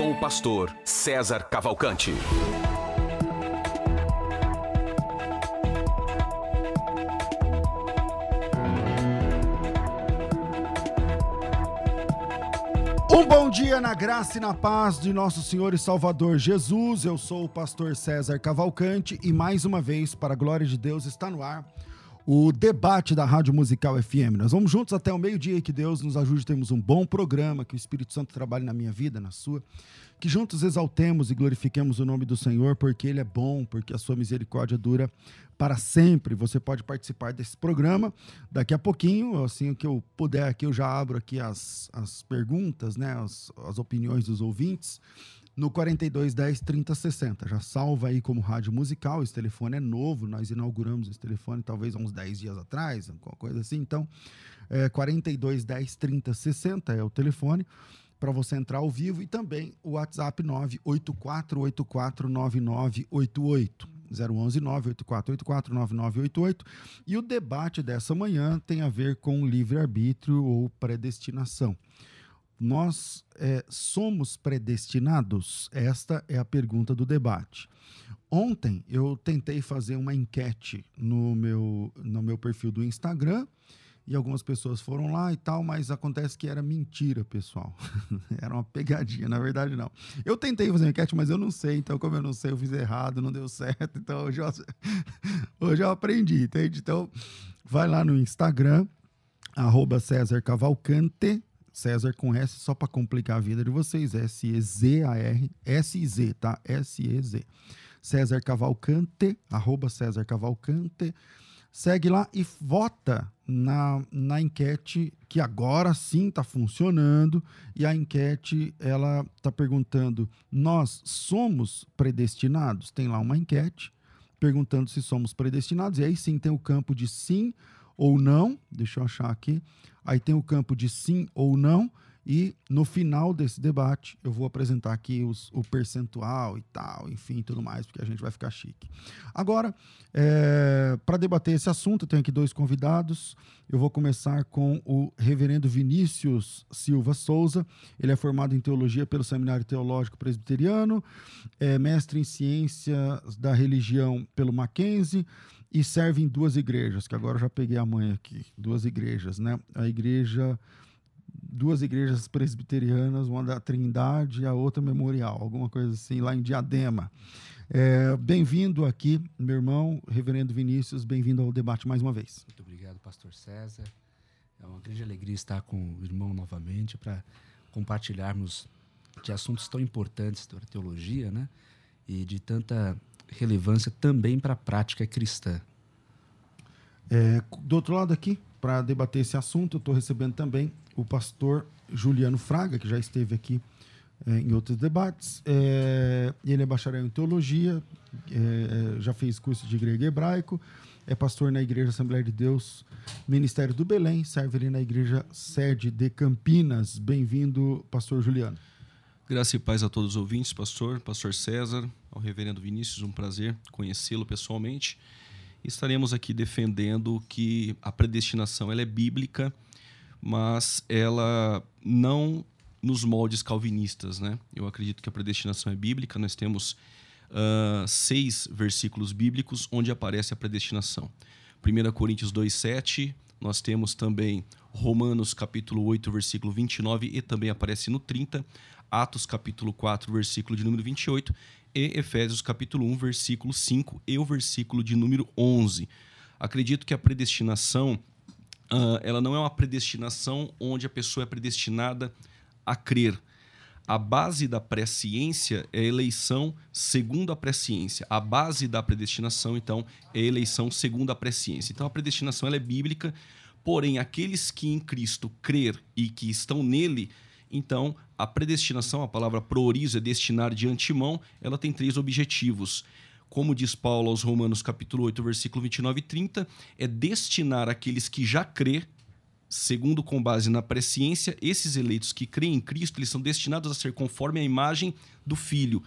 Com o pastor César Cavalcante. Um bom dia na graça e na paz de nosso Senhor e Salvador Jesus. Eu sou o pastor César Cavalcante e mais uma vez, para a glória de Deus, está no ar o debate da Rádio Musical FM. Nós vamos juntos até o meio-dia e que Deus nos ajude a termos um bom programa, que o Espírito Santo trabalhe na minha vida, na sua. Que juntos exaltemos e glorifiquemos o nome do Senhor, porque Ele é bom, porque a sua misericórdia dura para sempre. Você pode participar desse programa daqui a pouquinho, assim que eu puder aqui, eu já abro aqui as, as perguntas, né, as, as opiniões dos ouvintes no 42 10 30 60. Já salva aí como rádio musical. Esse telefone é novo, nós inauguramos esse telefone talvez há uns 10 dias atrás, alguma coisa assim. Então, é 42 10 30 60 é o telefone para você entrar ao vivo e também o WhatsApp 984849988. 011 98484 9988 e o debate dessa manhã tem a ver com livre-arbítrio ou predestinação. Nós é, somos predestinados? Esta é a pergunta do debate. Ontem eu tentei fazer uma enquete no meu, no meu perfil do Instagram e algumas pessoas foram lá e tal, mas acontece que era mentira, pessoal. era uma pegadinha, na verdade não. Eu tentei fazer uma enquete, mas eu não sei, então como eu não sei, eu fiz errado, não deu certo, então hoje eu, hoje eu aprendi, entende? Então vai lá no Instagram, arroba César Cavalcante, César com S, só para complicar a vida de vocês, S-E-Z-A-R, S-I-Z, tá? S-E-Z. César Cavalcante, arroba César Cavalcante. Segue lá e vota na, na enquete que agora sim está funcionando. E a enquete, ela está perguntando, nós somos predestinados? Tem lá uma enquete perguntando se somos predestinados. E aí sim tem o campo de sim ou não. Deixa eu achar aqui. Aí tem o campo de sim ou não. E no final desse debate, eu vou apresentar aqui os, o percentual e tal, enfim, tudo mais, porque a gente vai ficar chique. Agora, é, para debater esse assunto, eu tenho aqui dois convidados. Eu vou começar com o reverendo Vinícius Silva Souza. Ele é formado em teologia pelo Seminário Teológico Presbiteriano, é mestre em ciências da religião pelo Mackenzie e serve em duas igrejas, que agora eu já peguei a mãe aqui, duas igrejas, né? A igreja duas igrejas presbiterianas, uma da Trindade e a outra Memorial, alguma coisa assim, lá em Diadema. É, bem-vindo aqui, meu irmão, reverendo Vinícius, bem-vindo ao debate mais uma vez. Muito obrigado, pastor César. É uma grande alegria estar com o irmão novamente para compartilharmos de assuntos tão importantes da teologia, né? E de tanta relevância também para a prática cristã. É, do outro lado aqui, para debater esse assunto, eu estou recebendo também o pastor Juliano Fraga, que já esteve aqui é, em outros debates. É, ele é bacharel em teologia, é, já fez curso de grego e hebraico, é pastor na Igreja Assembleia de Deus, Ministério do Belém, serve ali na Igreja Sede de Campinas. Bem-vindo, pastor Juliano. Graça e paz a todos os ouvintes, pastor, pastor César, ao reverendo Vinícius, um prazer conhecê-lo pessoalmente. Estaremos aqui defendendo que a predestinação ela é bíblica, mas ela não nos moldes calvinistas. Né? Eu acredito que a predestinação é bíblica, nós temos uh, seis versículos bíblicos onde aparece a predestinação. 1 Coríntios 2,7, nós temos também Romanos capítulo 8, versículo 29 e também aparece no 30, Atos capítulo 4, versículo de número 28 e Efésios capítulo 1, versículo 5 e o versículo de número 11. Acredito que a predestinação uh, ela não é uma predestinação onde a pessoa é predestinada a crer. A base da presciência é a eleição segundo a presciência. A base da predestinação, então, é a eleição segundo a presciência. Então, a predestinação ela é bíblica, porém, aqueles que em Cristo crer e que estão nele, Então, a predestinação, a palavra proorizo é destinar de antemão, ela tem três objetivos. Como diz Paulo aos Romanos capítulo 8, versículo 29 e 30, é destinar aqueles que já crê, segundo com base na presciência, esses eleitos que creem em Cristo, eles são destinados a ser conforme a imagem do Filho.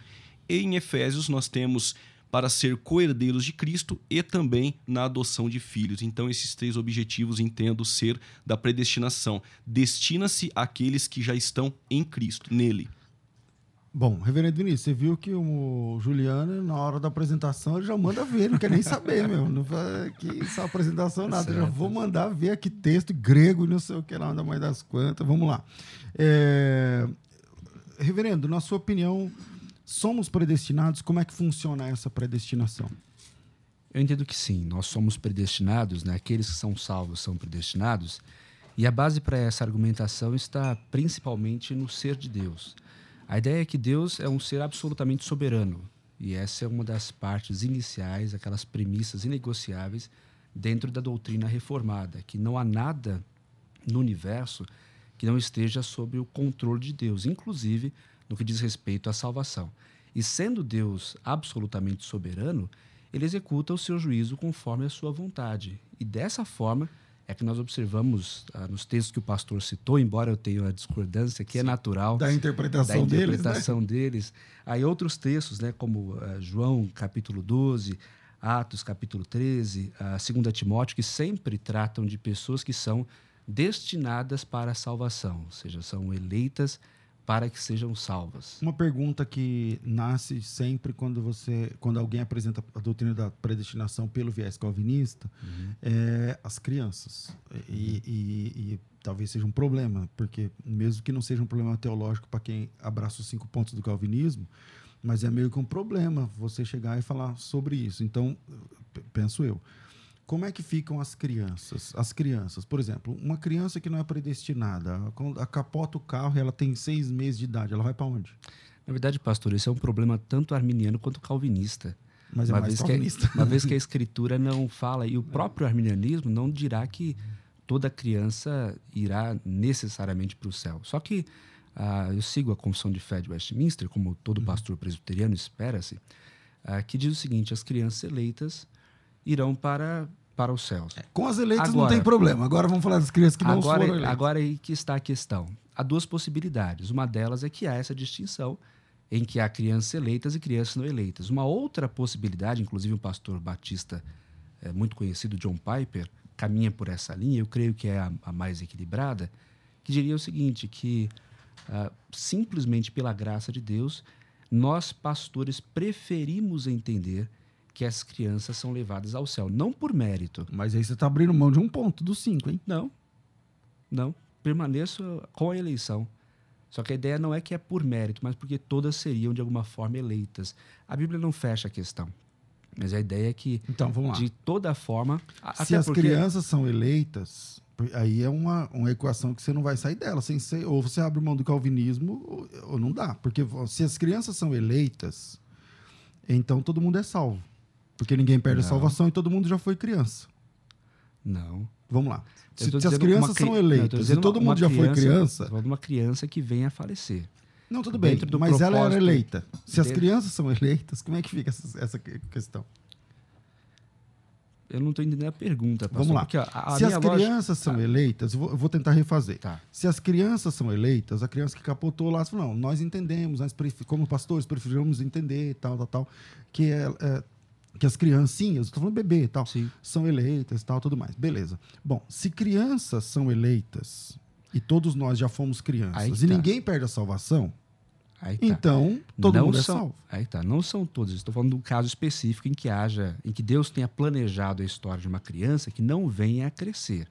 Em Efésios nós temos para ser coerdeiros de Cristo e também na adoção de filhos. Então, esses três objetivos entendo ser da predestinação. Destina-se àqueles que já estão em Cristo, nele. Bom, Reverendo Vinícius, você viu que o Juliano, na hora da apresentação, ele já manda ver, não quer nem saber, meu. Não vai que essa apresentação nada. Certo. Já vou mandar ver aqui texto grego, não sei o que lá, anda mais das quantas. Vamos lá. É... Reverendo, na sua opinião, somos predestinados? Como é que funciona essa predestinação? Eu entendo que sim, nós somos predestinados, né? aqueles que são salvos são predestinados, e a base para essa argumentação está principalmente no ser de Deus. A ideia é que Deus é um ser absolutamente soberano, e essa é uma das partes iniciais, aquelas premissas inegociáveis dentro da doutrina reformada, que não há nada no universo que não esteja sob o controle de Deus, inclusive no que diz respeito à salvação. E sendo Deus absolutamente soberano, ele executa o seu juízo conforme a sua vontade. E dessa forma é que nós observamos ah, nos textos que o pastor citou, embora eu tenha a discordância que é Sim, é natural da interpretação, da interpretação deles, né? deles. Aí outros textos, né, como ah, João capítulo 12, Atos capítulo 13, a 2 Timóteo, que sempre tratam de pessoas que são destinadas para a salvação, ou seja, são eleitas para que sejam salvas. Uma pergunta que nasce sempre quando você, quando alguém apresenta a doutrina da predestinação pelo viés calvinista, uhum. é as crianças. E, e, e, talvez seja um problema, porque mesmo que não seja um problema teológico para quem abraça os cinco pontos do calvinismo, mas é meio que um problema você chegar e falar sobre isso. Então, penso eu. Como é que ficam as crianças? As crianças, por exemplo, uma criança que não é predestinada, a capota o carro e ela tem seis meses de idade, ela vai para onde? Na verdade, pastor, esse é um problema tanto arminiano quanto calvinista. Mas é uma, vez calvinista. Que a, uma vez que a escritura não fala, e o próprio arminianismo não dirá que toda criança irá necessariamente para o céu. Só que ah, eu sigo a confissão de fé de Westminster, como todo uhum. pastor presbiteriano espera-se, ah, que diz o seguinte: as crianças eleitas irão para, para os céus. É, com as eleitas agora, não tem problema. Agora vamos falar das crianças que não agora, foram eleitas. Agora aí que está a questão. Há duas possibilidades. Uma delas é que há essa distinção em que há crianças eleitas e crianças não eleitas. Uma outra possibilidade, inclusive um pastor batista é, muito conhecido, John Piper, caminha por essa linha, eu creio que é a, a mais equilibrada, que diria o seguinte, que uh, simplesmente pela graça de Deus, nós pastores preferimos entender que as crianças são levadas ao céu. Não por mérito. Mas aí você está abrindo mão de um ponto dos cinco, hein? Não. Não. Permaneço com a eleição. Só que a ideia não é que é por mérito, mas porque todas seriam de alguma forma eleitas. A Bíblia não fecha a questão. Mas a ideia é que, então, vamos lá. de toda forma. Se as porque... crianças são eleitas, aí é uma, uma equação que você não vai sair dela. Sem ser, ou você abre mão do calvinismo, ou, ou não dá. Porque se as crianças são eleitas, então todo mundo é salvo. Porque ninguém perde não. a salvação e todo mundo já foi criança. Não. Vamos lá. Se, se as crianças são eleitas e todo mundo já criança, foi criança. Uma criança que vem a falecer. Não, tudo bem, mas ela era eleita. Se as crianças são eleitas, como é que fica essa, essa questão? Eu não estou entendendo a pergunta. Pastor, Vamos lá. A, a Se as crianças são ah. eleitas, eu vou, vou, tentar refazer. Tá. Se as crianças são eleitas, a criança que capotou lá, falou, não, nós entendemos, nós como pastores preferimos entender, tal, tal, tal, que é, é que as criancinhas, estou falando bebê e tal, Sim. são eleitas e tal, tudo mais. Beleza. Bom, se crianças são eleitas e todos nós já fomos crianças e tá. ninguém perde a salvação, tá. então todo não mundo é são, é salvo. Aí tá, não são todos. Estou falando de um caso específico em que haja, em que Deus tenha planejado a história de uma criança que não venha a crescer.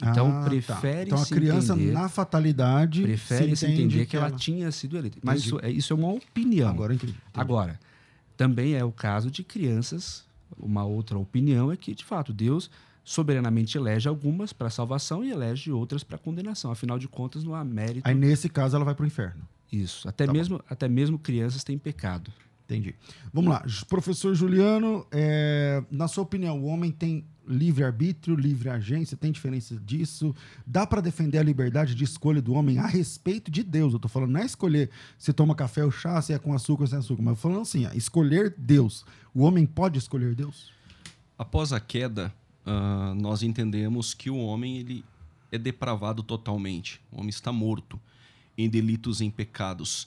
Então ah, prefere tá. Então a criança entender, na fatalidade prefere se entender que, que ela... ela... tinha sido eleita. Mas isso é, isso é uma opinião. Agora entendi. entendi. Agora também é o caso de crianças. Uma outra opinião é que, de fato, Deus soberanamente elege algumas para salvação e elege outras para condenação. Afinal de contas, não há mérito. Aí, nesse caso, ela vai para o inferno. Isso. Até, tá mesmo, até mesmo crianças têm pecado. Entendi. Vamos lá. Professor Juliano, é, na sua opinião, o homem tem livre-arbítrio, livre agência, tem diferença disso? Dá para defender a liberdade de escolha do homem a respeito de Deus? Eu tô falando, não é escolher se toma café ou chá, se é com açúcar ou sem açúcar, mas eu falando assim, escolher Deus. O homem pode escolher Deus? Após a queda, uh, nós entendemos que o homem ele é depravado totalmente. O homem está morto em delitos e em pecados.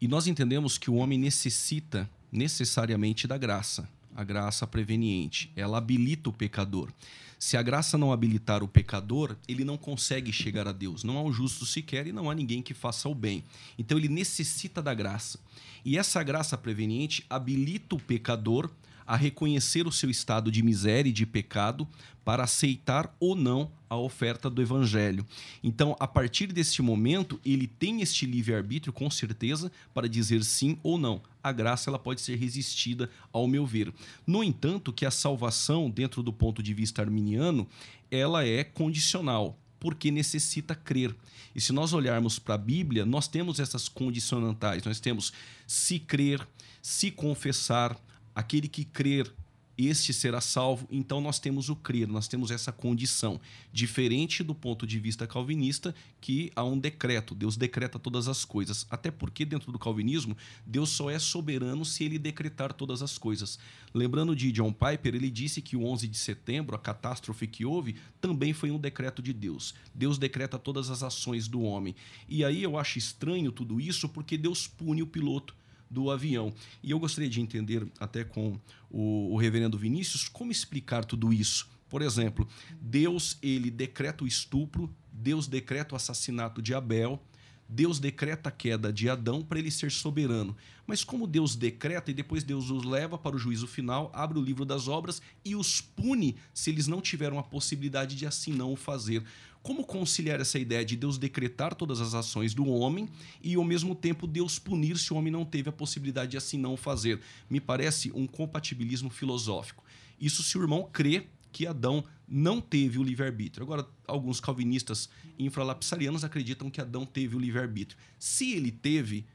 E nós entendemos que o homem necessita necessariamente da graça a graça preveniente. Ela habilita o pecador. Se a graça não habilitar o pecador, ele não consegue chegar a Deus. Não há um justo sequer e não há ninguém que faça o bem. Então ele necessita da graça. E essa graça preveniente habilita o pecador a reconhecer o seu estado de miséria e de pecado para aceitar ou não a oferta do evangelho. Então, a partir deste momento, ele tem este livre-arbítrio com certeza para dizer sim ou não. A graça ela pode ser resistida, ao meu ver. No entanto, que a salvação, dentro do ponto de vista arminiano, ela é condicional porque necessita crer. E se nós olharmos para a Bíblia, nós temos essas condicionantais. Nós temos se crer, se confessar, aquele que crer este será salvo. Então nós temos o crer, nós temos essa condição. Diferente do ponto de vista calvinista, que há um decreto, Deus decreta todas as coisas. Até porque, dentro do calvinismo, Deus só é soberano se ele decretar todas as coisas. Lembrando de John Piper, ele disse que o 11 de setembro, a catástrofe que houve, também foi um decreto de Deus. Deus decreta todas as ações do homem. E aí eu acho estranho tudo isso porque Deus pune o piloto do avião. E eu gostaria de entender, até com o, o reverendo Vinícius, como explicar tudo isso. Por exemplo, Deus ele decreta o estupro, Deus decreta o assassinato de Abel, Deus decreta a queda de Adão para ele ser soberano. Mas como Deus decreta e depois Deus os leva para o juízo final, abre o livro das obras e os pune se eles não tiveram a possibilidade de assim não o fazer. Como conciliar essa ideia de Deus decretar todas as ações do homem e, ao mesmo tempo, Deus punir se o homem não teve a possibilidade de assim não fazer? Me parece um compatibilismo filosófico. Isso se o irmão crê que Adão não teve o livre-arbítrio. Agora, alguns calvinistas infralapsarianos acreditam que Adão teve o livre-arbítrio. Se ele teve,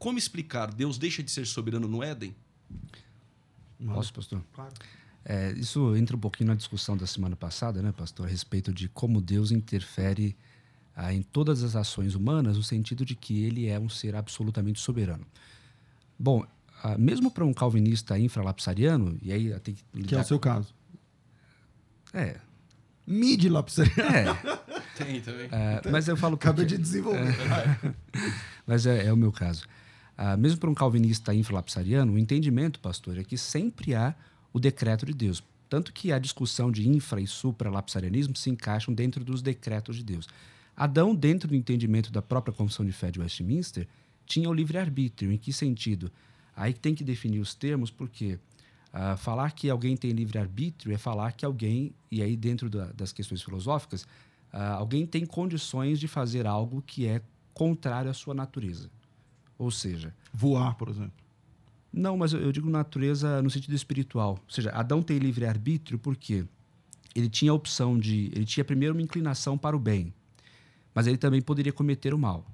como explicar? Deus deixa de ser soberano no Éden? Posso, pastor? Claro. É, isso entra um pouquinho na discussão da semana passada, né, pastor, a respeito de como Deus interfere ah, em todas as ações humanas, no sentido de que ele é um ser absolutamente soberano. Bom, ah, mesmo para um calvinista infralapsariano, e aí tem que. Lidar... Que é o seu caso. É. Mid-lapsariano. É. tem também. É, mas eu falo. Acabei de desenvolver. É, mas é, é, o meu caso. Ah, mesmo para um calvinista infralapsariano, o entendimento, pastor, é que sempre há o decreto de Deus. Tanto que a discussão de infra e supralapsarianismo se encaixam dentro dos decretos de Deus. Adão, dentro do entendimento da própria Confissão de Fé de Westminster, tinha o livre-arbítrio. Em que sentido? Aí tem que definir os termos, porque uh, falar que alguém tem livre-arbítrio é falar que alguém, e aí dentro da, das questões filosóficas, uh, alguém tem condições de fazer algo que é contrário à sua natureza. Ou seja... Voar, por exemplo. Não, mas eu, digo natureza no sentido espiritual. Ou seja, Adão tem livre-arbítrio porque ele tinha a opção de. Ele tinha primeiro uma inclinação para o bem, mas ele também poderia cometer o mal.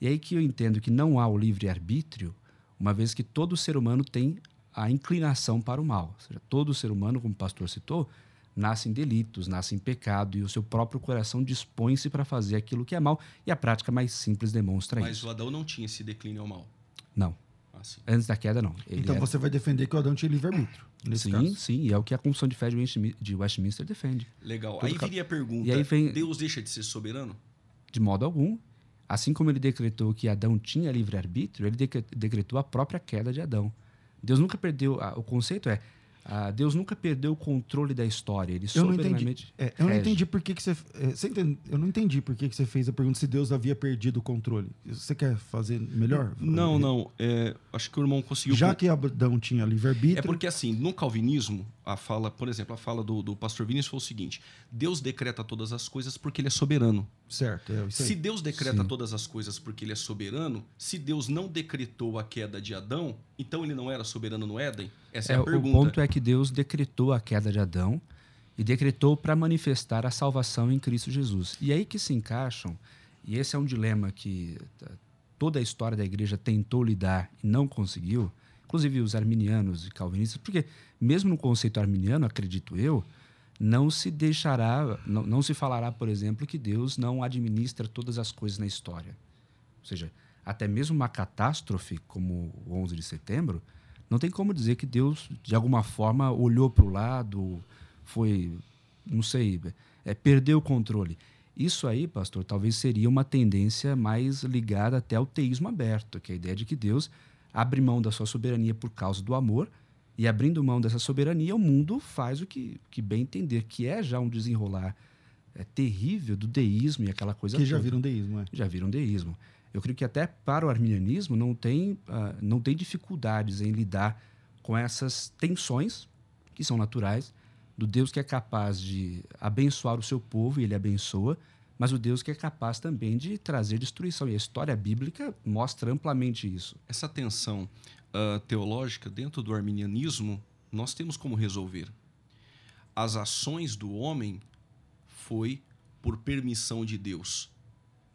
E aí que eu entendo que não há o livre-arbítrio, uma vez que todo ser humano tem a inclinação para o mal. Ou seja, todo ser humano, como o pastor citou, nasce em delitos, nasce em pecado e o seu próprio coração dispõe-se para fazer aquilo que é mal e a prática mais simples demonstra Mas isso. Mas o Adão não tinha esse declínio ao mal. Não. Assim. Antes da queda, não. Ele então era... você vai defender que o Adão tinha livre-arbítrio. Sim, caso. sim. E é o que a Constituição de Fé de Westminster defende. Legal. Todo aí viria a pergunta: e aí vem... Deus deixa de ser soberano? De modo algum. Assim como ele decretou que Adão tinha livre-arbítrio, ele decretou a própria queda de Adão. Deus nunca perdeu. O conceito é ah, Deus nunca perdeu o controle da história. Ele eu não entendi. É, eu não entendi por que, que você. É, você entende, eu não entendi por que, que você fez a pergunta se Deus havia perdido o controle. Você quer fazer melhor? Não, não. É, acho que o irmão conseguiu. Já que Adão tinha livre-arbítrio. É porque, assim, no calvinismo, a fala, por exemplo, a fala do, do pastor Vinícius foi o seguinte: Deus decreta todas as coisas porque ele é soberano. Certo. É se Deus decreta Sim. todas as coisas porque ele é soberano, se Deus não decretou a queda de Adão, então ele não era soberano no Éden? Essa é, é a pergunta. O ponto é que Deus decretou a queda de Adão e decretou para manifestar a salvação em Cristo Jesus. E aí que se encaixam, e esse é um dilema que toda a história da igreja tentou lidar e não conseguiu, inclusive os arminianos e calvinistas, porque mesmo no conceito arminiano, acredito eu, não se deixará, não, não se falará, por exemplo, que Deus não administra todas as coisas na história. Ou seja, até mesmo uma catástrofe como o 11 de setembro, não tem como dizer que Deus, de alguma forma, olhou para o lado, foi, não sei, é, perdeu o controle. Isso aí, pastor, talvez seria uma tendência mais ligada até ao teísmo aberto, que é a ideia de que Deus abre mão da sua soberania por causa do amor, e abrindo mão dessa soberania, o mundo faz o que, que bem entender, que é já um desenrolar é, terrível do deísmo e aquela coisa Que toda. já viram deísmo, é. Já viram deísmo. Eu creio que até para o arminianismo não tem, uh, não tem dificuldades em lidar com essas tensões, que são naturais, do Deus que é capaz de abençoar o seu povo, e ele abençoa, mas o Deus que é capaz também de trazer destruição. E a história bíblica mostra amplamente isso. Essa tensão uh, teológica dentro do arminianismo, nós temos como resolver. As ações do homem foi por permissão de Deus.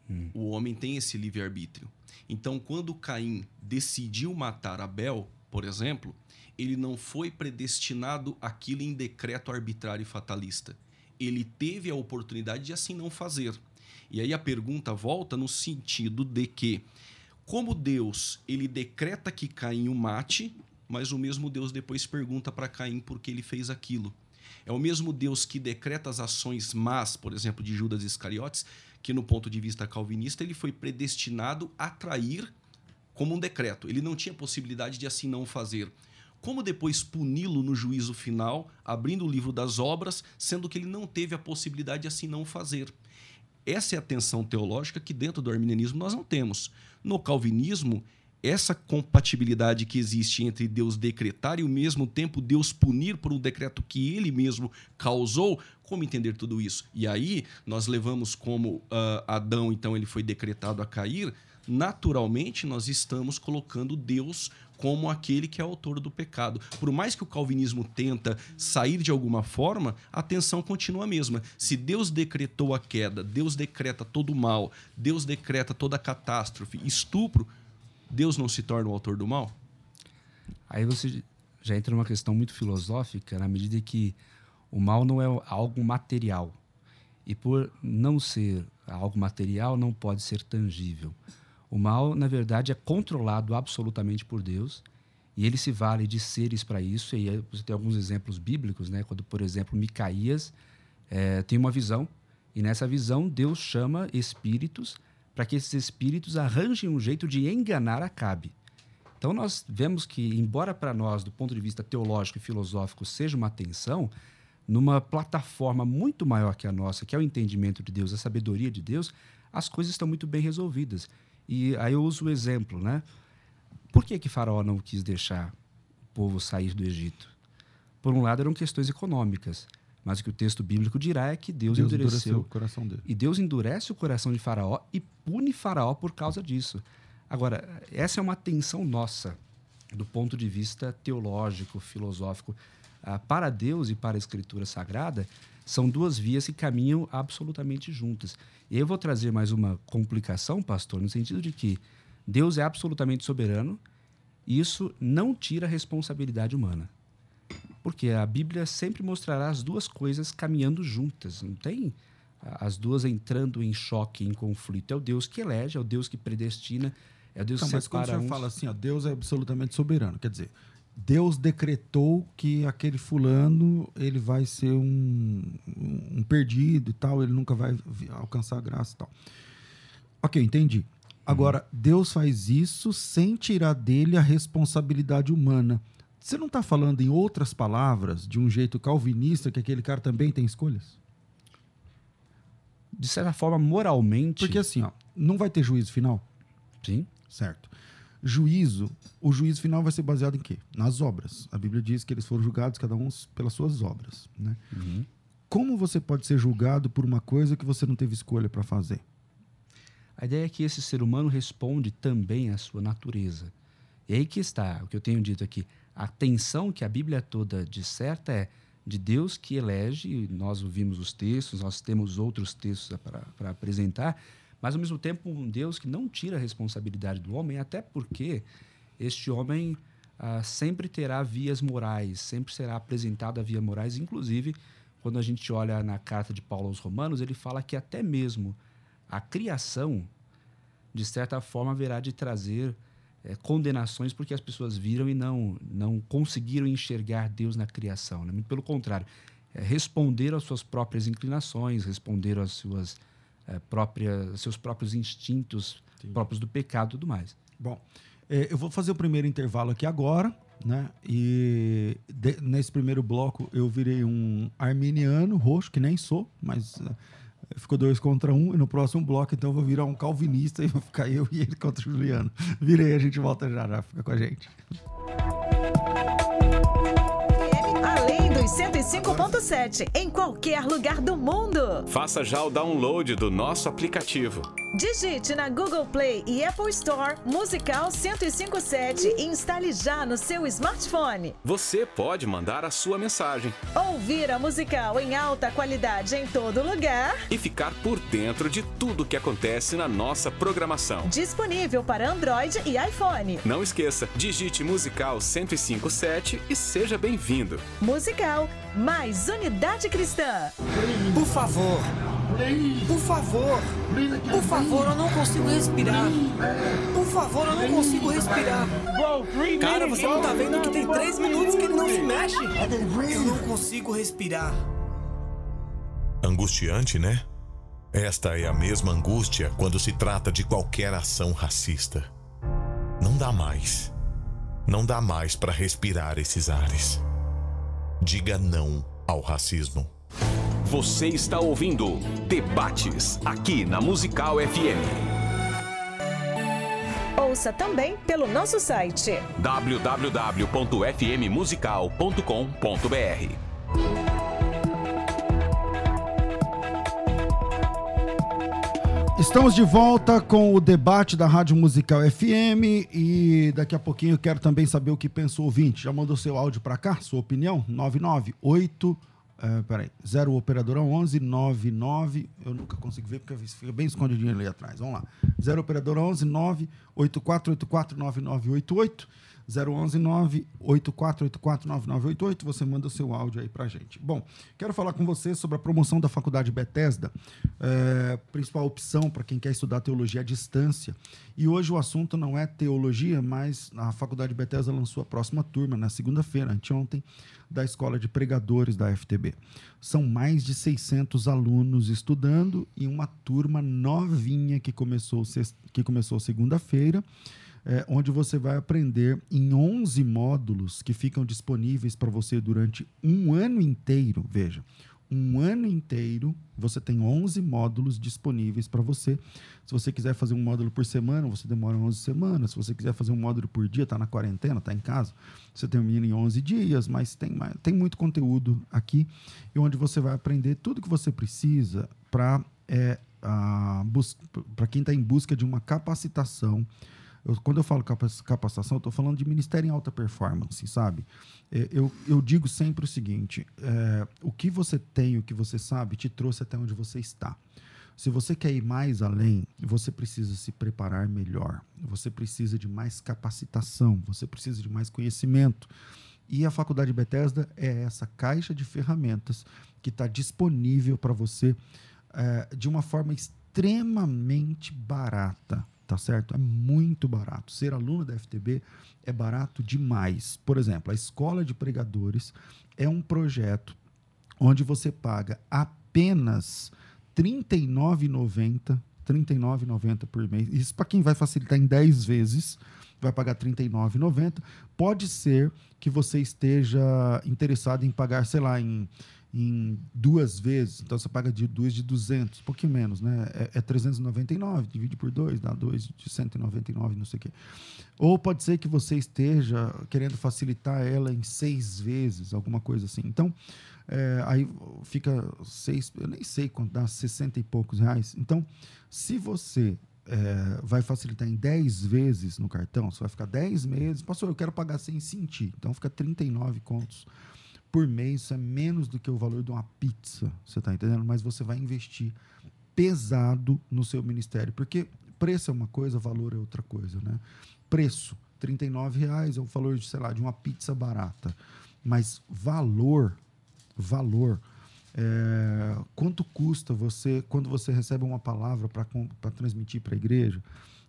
Hum. O homem tem esse livre-arbítrio. Então, quando Caim decidiu matar Abel, por exemplo, ele não foi predestinado aquilo em decreto arbitrário e fatalista. Ele teve a oportunidade de assim não fazer. E aí a pergunta volta no sentido de que como Deus ele decreta que Caim o mate, mas o mesmo Deus depois pergunta para Caim por que ele fez aquilo. É o mesmo Deus que decreta as ações más, por exemplo, de Judas Iscariotes, que no ponto de vista calvinista ele foi predestinado a trair como um decreto. Ele não tinha possibilidade de assim não fazer. Como depois puni-lo no juízo final, abrindo o livro das obras, sendo que ele não teve a possibilidade de assim não fazer? Essa é a tensão teológica que dentro do arminianismo nós não temos. No calvinismo, essa compatibilidade que existe entre Deus decretar e ao mesmo tempo Deus punir por um decreto que ele mesmo causou, como entender tudo isso? E aí nós levamos como uh, Adão, então ele foi decretado a cair, naturalmente nós estamos colocando Deus como aquele que é autor do pecado. Por mais que o calvinismo tenta sair de alguma forma, a tensão continua a mesma. Se Deus decretou a queda, Deus decreta todo o mal, Deus decreta toda a catástrofe, estupro, Deus não se torna o autor do mal? Aí você já entra numa questão muito filosófica, na medida que o mal não é algo material. E por não ser algo material, não pode ser tangível. O mal, na verdade, é controlado absolutamente por Deus e ele se vale de seres para isso. E você tem alguns exemplos bíblicos, né? Quando, por exemplo, Micaías é, tem uma visão e nessa visão Deus chama espíritos para que esses espíritos arranjem um jeito de enganar Acabe. Então nós vemos que, embora para nós, do ponto de vista teológico e filosófico, seja uma tensão, numa plataforma muito maior que a nossa, que é o entendimento de Deus, a sabedoria de Deus, as coisas estão muito bem resolvidas. E aí eu uso o exemplo, né? Por que que Faraó não quis deixar o povo sair do Egito? Por um lado eram questões econômicas, mas o que o texto bíblico dirá é que Deus, Deus endureceu, o coração dele. E Deus endurece o coração de Faraó e pune Faraó por causa disso. Agora, essa é uma tensão nossa, do ponto de vista teológico, filosófico. Ah, para Deus e para a Escritura Sagrada, são duas vias que caminham absolutamente juntas. E eu vou trazer mais uma complicação, pastor, no sentido de que Deus é absolutamente soberano e isso não tira a responsabilidade humana. Porque a Bíblia sempre mostrará as duas coisas caminhando juntas. Não tem as duas entrando em choque, em conflito. É o Deus que elege, é o Deus que predestina, é o Deus então, que separa mas quando senhor uns... fala assim, ó, Deus é absolutamente soberano, quer dizer, Deus decretou que aquele fulano ele vai ser um, um perdido e tal, ele nunca vai alcançar a graça e tal. Ok, entendi. Agora, uhum. Deus faz isso sem tirar dele a responsabilidade humana. Você não está falando, em outras palavras, de um jeito calvinista, que aquele cara também tem escolhas? De certa forma, moralmente. Porque assim, ó, não vai ter juízo final? Sim. Certo juízo, o juízo final vai ser baseado em quê? Nas obras. A Bíblia diz que eles foram julgados, cada um pelas suas obras. Né? Uhum. Como você pode ser julgado por uma coisa que você não teve escolha para fazer? A ideia é que esse ser humano responde também à sua natureza. E aí que está, o que eu tenho dito aqui. A tensão que a Bíblia toda disserta é de Deus que elege, nós ouvimos os textos, nós temos outros textos para apresentar, mas ao mesmo tempo um Deus que não tira a responsabilidade do homem, até porque este homem ah, sempre terá vias morais, sempre será apresentado a vias morais, inclusive quando a gente olha na carta de Paulo aos Romanos, ele fala que até mesmo a criação, de certa forma, haverá de trazer é, condenações porque as pessoas viram e não, não conseguiram enxergar Deus na criação. Né? Pelo contrário, é, responderam às suas próprias inclinações, responderam às suas é, próprias, seus próprios instintos Sim. próprios do pecado e tudo mais. Bom, é, eu vou fazer o primeiro intervalo aqui agora, né? E de, nesse primeiro bloco eu virei um arminiano roxo, que nem sou, mas uh, ficou dois contra um. E no próximo bloco, então, eu vou virar um calvinista e vou ficar eu e ele contra o Juliano. Virei, a gente volta já, já. Fica com a gente. 105.7 em qualquer lugar do mundo. Faça já o download do nosso aplicativo. Digite na Google Play e Apple Store Musical 1057 e instale já no seu smartphone. Você pode mandar a sua mensagem. Ouvir a musical em alta qualidade em todo lugar. E ficar por dentro de tudo que acontece na nossa programação. Disponível para Android e iPhone. Não esqueça, digite Musical 1057 e seja bem-vindo. Musical mais Unidade Cristã. Por favor. Por favor. Por favor, eu não consigo respirar. Por favor, eu não consigo respirar. Cara, você não tá vendo que tem três minutos que ele não se mexe? Eu não consigo respirar. Angustiante, né? Esta é a mesma angústia quando se trata de qualquer ação racista. Não dá mais. Não dá mais para respirar esses ares. Diga não ao racismo. Você está ouvindo Debates aqui na Musical FM. Ouça também pelo nosso site www.fmmusical.com.br. Estamos de volta com o debate da Rádio Musical FM e daqui a pouquinho eu quero também saber o que pensa o ouvinte. Já mandou seu áudio para cá, sua opinião? 998 uh, peraí, 0 operadora 11 99, eu nunca consigo ver porque fica bem escondidinho ali atrás. Vamos lá. 0 operadora 11 98484 9988 011 984849988. Você manda o seu áudio aí pra gente. Bom, quero falar com você sobre a promoção da Faculdade Bethesda, é, principal opção para quem quer estudar teologia à distância. E hoje o assunto não é teologia, mas a Faculdade Bethesda lançou a próxima turma na segunda-feira, anteontem, da Escola de Pregadores da FTB. São mais de 600 alunos estudando e uma turma novinha que começou, que começou segunda-feira é, onde você vai aprender em 11 módulos que ficam disponíveis para você durante um ano inteiro. Veja, um ano inteiro você tem 11 módulos disponíveis para você. Se você quiser fazer um módulo por semana, você demora 11 semanas. Se você quiser fazer um módulo por dia, está na quarentena, está em casa, você termina em 11 dias, mas tem, tem muito conteúdo aqui e onde você vai aprender tudo que você precisa para é, para quem está em busca de uma capacitação eu, quando eu falo capacitação, eu estou falando de ministério em alta performance, sabe? É, eu, eu digo sempre o seguinte: é, o que você tem, o que você sabe, te trouxe até onde você está. Se você quer ir mais além, você precisa se preparar melhor, você precisa de mais capacitação, você precisa de mais conhecimento. E a Faculdade Bethesda é essa caixa de ferramentas que está disponível para você é, de uma forma extremamente barata tá certo? É muito barato. Ser aluno da FTB é barato demais. Por exemplo, a Escola de Pregadores é um projeto onde você paga apenas R$ 39,90 R$ por mês. Isso para quem vai facilitar em 10 vezes, vai pagar R$ 39,90. Pode ser que você esteja interessado em pagar, sei lá, em em duas vezes, então você paga de duas de 200, um pouquinho menos, né? É, é 399, divide por dois, dá dois de 199, não sei o quê. Ou pode ser que você esteja querendo facilitar ela em seis vezes, alguma coisa assim. Então, é, aí fica seis, eu nem sei quanto dá, 60 e poucos reais. Então, se você é, vai facilitar em 10 vezes no cartão, você vai ficar 10 meses, pastor, eu quero pagar sem sentir, então fica 39 contos por mês, isso é menos do que o valor de uma pizza, você está entendendo? Mas você vai investir pesado no seu ministério, porque preço é uma coisa, valor é outra coisa, né? Preço, R$ reais é o valor, de, sei lá, de uma pizza barata. Mas valor, valor, É, quanto custa você, quando você recebe uma palavra para transmitir para a igreja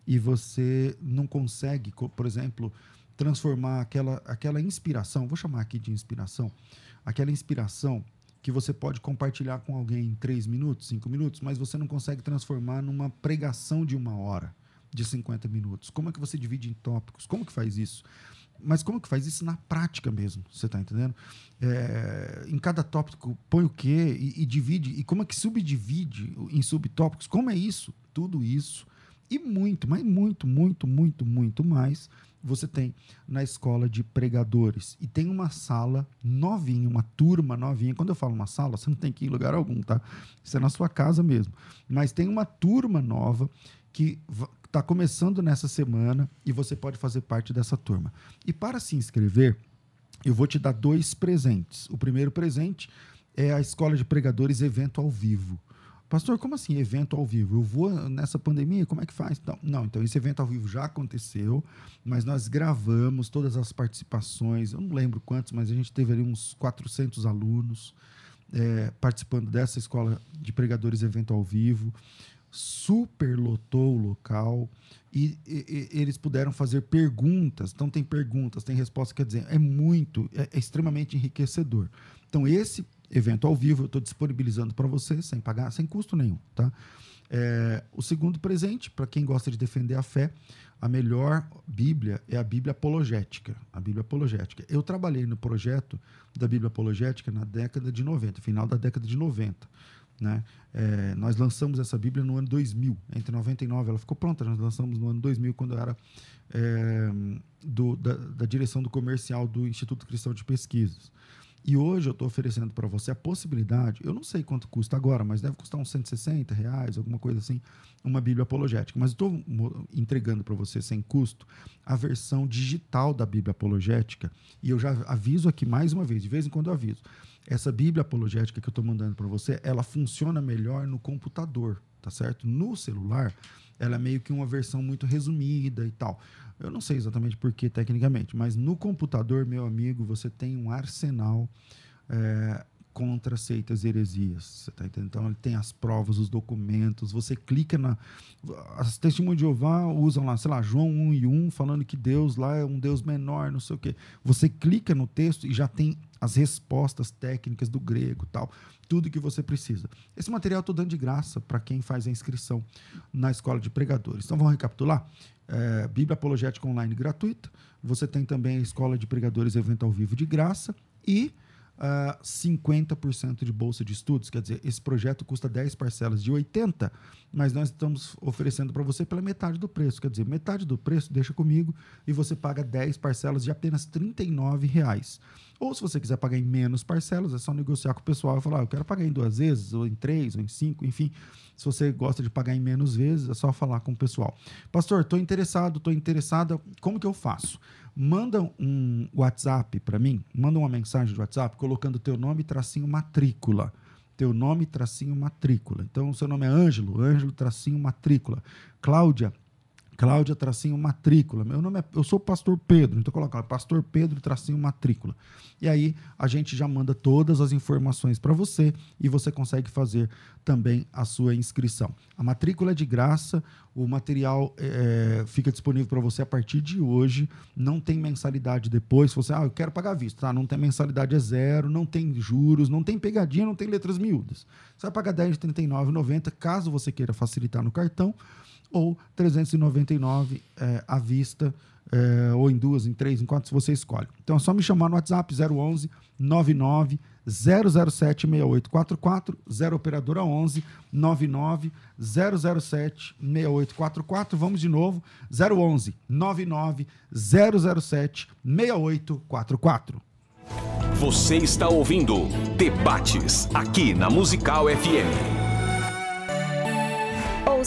e você não consegue, por exemplo, transformar aquela, aquela inspiração, vou chamar aqui de inspiração, aquela inspiração que você pode compartilhar com alguém em três minutos, cinco minutos, mas você não consegue transformar numa pregação de uma hora, de 50 minutos. Como é que você divide em tópicos? Como que faz isso? Mas como que faz isso na prática mesmo? Você está entendendo? É, em cada tópico põe o quê e, e, divide. E como é que subdivide em subtópicos? Como é isso? Tudo isso. E muito, mas muito, muito, muito, muito mais você tem na escola de pregadores. E tem uma sala novinha, uma turma novinha. Quando eu falo uma sala, você não tem que ir em lugar algum, tá? Isso é na sua casa mesmo. Mas tem uma turma nova que está começando nessa semana e você pode fazer parte dessa turma. E para se inscrever, eu vou te dar dois presentes. O primeiro presente é a Escola de Pregadores Evento ao Vivo. Pastor, como assim evento ao vivo? Eu vou nessa pandemia, como é que faz? Não, não, então esse evento ao vivo já aconteceu, mas nós gravamos todas as participações, eu não lembro quantos, mas a gente teve ali uns 400 alunos é, participando dessa escola de pregadores evento ao vivo, superlotou o local e, e, e, eles puderam fazer perguntas, então tem perguntas, tem respostas, quer dizer, é muito, é, é extremamente enriquecedor. Então esse evento ao vivo, eu estou disponibilizando para você, sem pagar, sem custo nenhum. Tá? É, o segundo presente, para quem gosta de defender a fé, a melhor Bíblia é a Bíblia Apologética. A Bíblia Apologética. Eu trabalhei no projeto da Bíblia Apologética na década de 90, final da década de 90. Né? É, nós lançamos essa Bíblia no ano 2000, entre 99, ela ficou pronta, nós lançamos no ano 2000, quando eu era é, do, da, da direção do comercial do Instituto Cristão de Pesquisas. E hoje eu estou oferecendo para você a possibilidade, eu não sei quanto custa agora, mas deve custar uns 160 reais, alguma coisa assim, uma Bíblia apologética. Mas estou entregando para você sem custo a versão digital da Bíblia apologética. E eu já aviso aqui mais uma vez, de vez em quando eu aviso. Essa Bíblia apologética que eu estou mandando para você, ela funciona melhor no computador, tá certo? No celular, ela é meio que uma versão muito resumida e tal. Eu não sei exatamente por que tecnicamente, mas no computador, meu amigo, você tem um arsenal é, contra seitas e heresias. Você tá entendendo? Então ele tem as provas, os documentos. Você clica na. As testemunhas de Jeová usam lá, sei lá, João 1 e 1, falando que Deus lá é um Deus menor, não sei o quê. Você clica no texto e já tem as respostas técnicas do grego tal, tudo que você precisa. Esse material eu estou dando de graça para quem faz a inscrição na escola de pregadores. Então vamos recapitular? É, Bíblia Apologética Online gratuita. Você tem também a escola de pregadores evento ao vivo de graça e uh, ah, 50% de bolsa de estudos. Quer dizer, esse projeto custa 10 parcelas de 80, mas nós estamos oferecendo para você pela metade do preço. Quer dizer, metade do preço deixa comigo e você paga 10 parcelas de apenas R$ reais. Ou se você quiser pagar em menos parcelas, é só negociar com o pessoal e falar, ah, eu quero pagar em duas vezes, ou em três, ou em cinco, enfim. Se você gosta de pagar em menos vezes, é só falar com o pessoal. Pastor, estou interessado, estou interessada, como que eu faço? Manda um WhatsApp para mim, manda uma mensagem de WhatsApp colocando teu nome tracinho matrícula. Teu nome tracinho matrícula. Então, seu nome é Ângelo, Ângelo tracinho matrícula. Cláudia, Cláudia tracinho matrícula. Meu nome é, eu sou pastor Pedro, então coloca lá, pastor Pedro tracinho matrícula. E aí a gente já manda todas as informações para você e você consegue fazer também a sua inscrição. A matrícula é de graça, o material é, fica disponível para você a partir de hoje, não tem mensalidade depois. Se você, ah, eu quero pagar visto, tá? Não tem mensalidade, é zero, não tem juros, não tem pegadinha, não tem letras miúdas. Você vai pagar R$10,39,90 caso você queira facilitar no cartão ou 399 é, à vista, é, ou em duas, em três, em quatro, se você escolhe. Então é só me chamar no WhatsApp 011 99 007 6844, 0 operadora 11 99 007 6844. Vamos de novo, 011 99 007 6844. Você está ouvindo Debates aqui na Musical FM.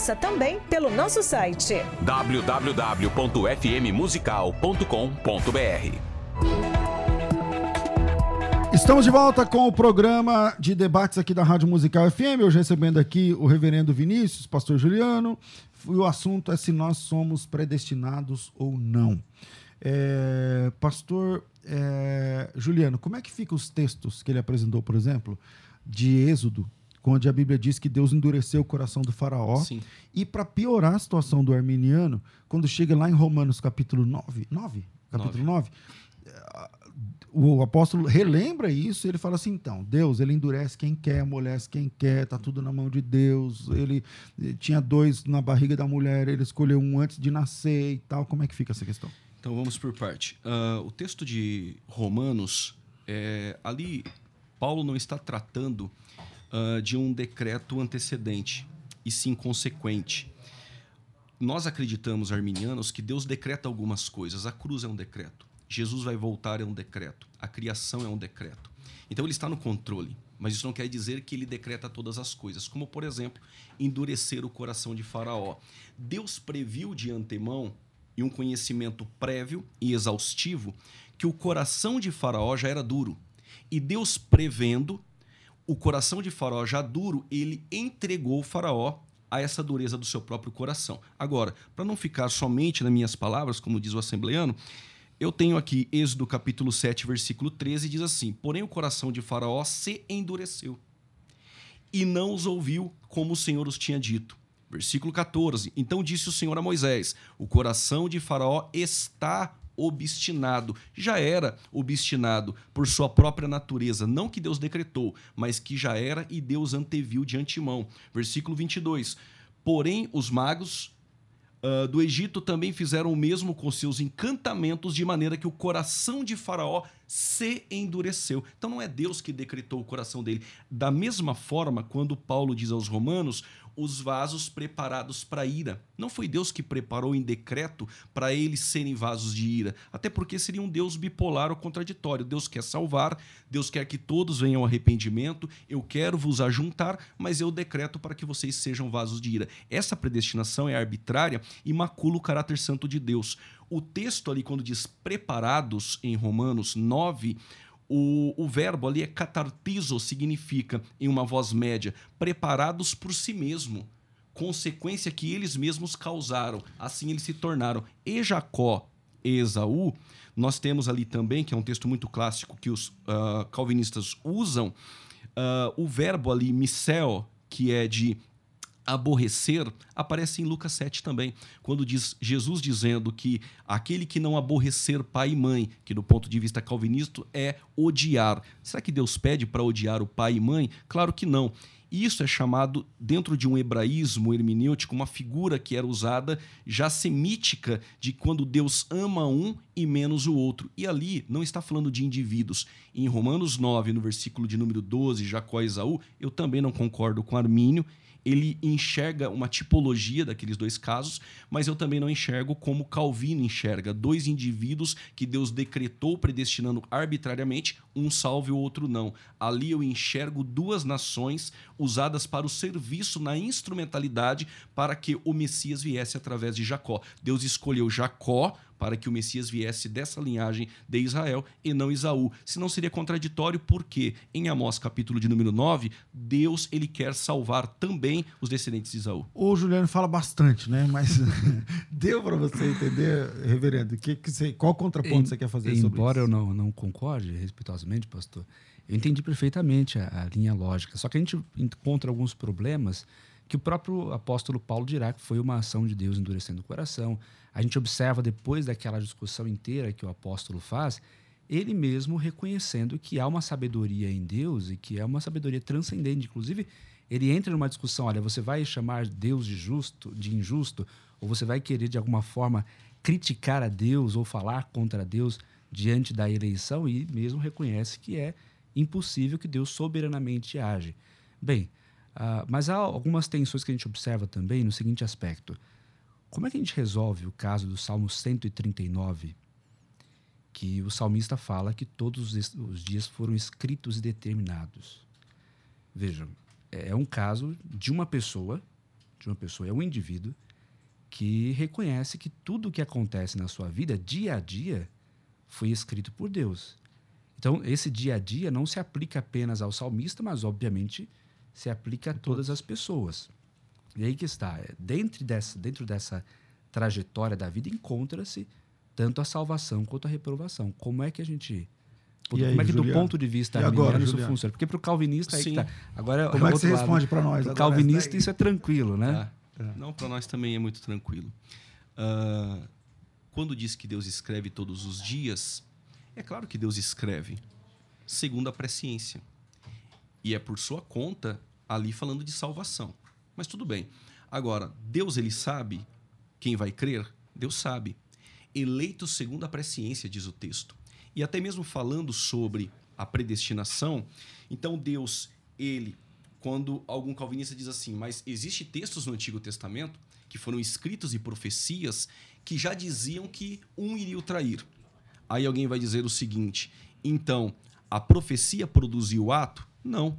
Ouça também pelo nosso site www.fmmusical.com.br. Estamos de volta com o programa de debates aqui da Rádio Musical FM. Hoje recebendo aqui o reverendo Vinícius, pastor Juliano. E o assunto é se nós somos predestinados ou não. É, pastor é, Juliano, como é que ficam os textos que ele apresentou, por exemplo, de Êxodo, onde a Bíblia diz que Deus endureceu o coração do faraó. Sim. E para piorar a situação do arminiano, quando chega lá em Romanos capítulo 9, 9? Capítulo 9, o apóstolo relembra isso, ele fala assim, então, Deus, ele endurece quem quer, amolece quem quer, tá tudo na mão de Deus. Ele eh, tinha dois na barriga da mulher, ele escolheu um antes de nascer e tal. Como é que fica essa questão? Então vamos por parte. Uh, o texto de Romanos, é, ali Paulo não está tratando uh, de um decreto antecedente, e sim consequente. Nós acreditamos, arminianos, que Deus decreta algumas coisas. A cruz é um decreto. Jesus vai voltar é um decreto. A criação é um decreto. Então ele está no controle, mas isso não quer dizer que ele decreta todas as coisas, como por exemplo, endurecer o coração de Faraó. Deus previu de antemão e um conhecimento prévio e exaustivo que o coração de Faraó já era duro. E Deus prevendo o coração de Faraó já duro, ele entregou Faraó a essa dureza do seu próprio coração. Agora, para não ficar somente nas minhas palavras, como diz o assembleano, eu tenho aqui Êxodo capítulo 7, versículo 13, diz assim: Porém o coração de Faraó se endureceu e não os ouviu como o Senhor os tinha dito. Versículo 14: Então disse o Senhor a Moisés: O coração de Faraó está obstinado. Já era obstinado por sua própria natureza, não que Deus decretou, mas que já era e Deus anteviu de antemão. Versículo 22. Porém, os magos uh, do Egito também fizeram o mesmo com seus encantamentos, de maneira que o coração de Faraó se endureceu. Então não é Deus que decretou o coração dele. Da mesma forma, quando Paulo diz aos Romanos, os vasos preparados para ira. Não foi Deus que preparou em decreto para eles serem vasos de ira, até porque seria um Deus bipolar ou contraditório. Deus quer salvar, Deus quer que todos venham ao arrependimento, eu quero vos ajuntar, mas eu decreto para que vocês sejam vasos de ira. Essa predestinação é arbitrária e macula o caráter santo de Deus. O texto ali, quando diz preparados em Romanos 9, o, o verbo ali é catartizo, significa, em uma voz média, preparados por si mesmo. Consequência que eles mesmos causaram. Assim eles se tornaram. E Jacó e Esaú, nós temos ali também, que é um texto muito clássico que os uh, calvinistas usam, uh, o verbo ali, micel, que é de aborrecer aparece em Lucas 7 também, quando diz Jesus dizendo que aquele que não aborrecer pai e mãe, que do ponto de vista calvinista é odiar. Será que Deus pede para odiar o pai e mãe? Claro que não. Isso é chamado, dentro de um hebraísmo hermenêutico, uma figura que era usada já semítica de quando Deus ama um e menos o outro. E ali não está falando de indivíduos. Em Romanos 9, no versículo de número 12, Jacó e Esaú, eu também não concordo com Armínio ele enxerga uma tipologia daqueles dois casos, mas eu também não enxergo como Calvino enxerga dois indivíduos que Deus decretou predestinando arbitrariamente, um salvo e o outro não. Ali eu enxergo duas nações usadas para o serviço na instrumentalidade para que o Messias viesse através de Jacó. Deus escolheu Jacó para que o Messias viesse dessa linhagem de Israel e não Isaú. Senão seria contraditório porque em Amós capítulo de número 9, Deus ele quer salvar também os descendentes de Isaú. O Juliano fala bastante, né? Mas deu para você entender, reverendo, que, que você, qual contraponto em, você quer fazer sobre Embora eu não, não concorde respeitosamente, pastor, eu entendi perfeitamente a, a linha lógica. Só que a gente encontra alguns problemas que o próprio apóstolo Paulo dirá que foi uma ação de Deus endurecendo o coração, a gente observa depois daquela discussão inteira que o apóstolo faz, ele mesmo reconhecendo que há uma sabedoria em Deus e que é uma sabedoria transcendente. Inclusive, ele entra numa discussão: olha, você vai chamar Deus de justo, de injusto, ou você vai querer de alguma forma criticar a Deus ou falar contra Deus diante da eleição e mesmo reconhece que é impossível que Deus soberanamente age. Bem, uh, mas há algumas tensões que a gente observa também no seguinte aspecto. Como é que a gente resolve o caso do Salmo 139, que o salmista fala que todos os dias foram escritos e determinados? Vejam, é um caso de uma pessoa, de uma pessoa, é um indivíduo que reconhece que tudo o que acontece na sua vida, dia a dia, foi escrito por Deus. Então, esse dia a dia não se aplica apenas ao salmista, mas obviamente se aplica a todas as pessoas. E aí que está. É, dentro dessa, dentro dessa trajetória da vida encontra-se tanto a salvação quanto a reprovação. Como é que a gente E aí, Como é que, do ponto de vista E agora, isso Juliano? funciona? Porque para o calvinista, aí que Sim. tá. Agora, Como é que outro você lado. responde para nós? Pro agora calvinista, isso é tranquilo, né? Tá? Não, para nós também é muito tranquilo. Ah, quando diz que Deus escreve todos os dias, é claro que Deus escreve, segundo a presciência. E é por sua conta ali falando de salvação. Mas tudo bem. Agora, Deus ele sabe quem vai crer? Deus sabe. Eleito segundo a presciência, diz o texto. E até mesmo falando sobre a predestinação, então Deus, ele, quando algum calvinista diz assim, mas existe textos no Antigo Testamento que foram escritos e profecias que já diziam que um iria o trair. Aí alguém vai dizer o seguinte: então, a profecia produziu o ato? Não.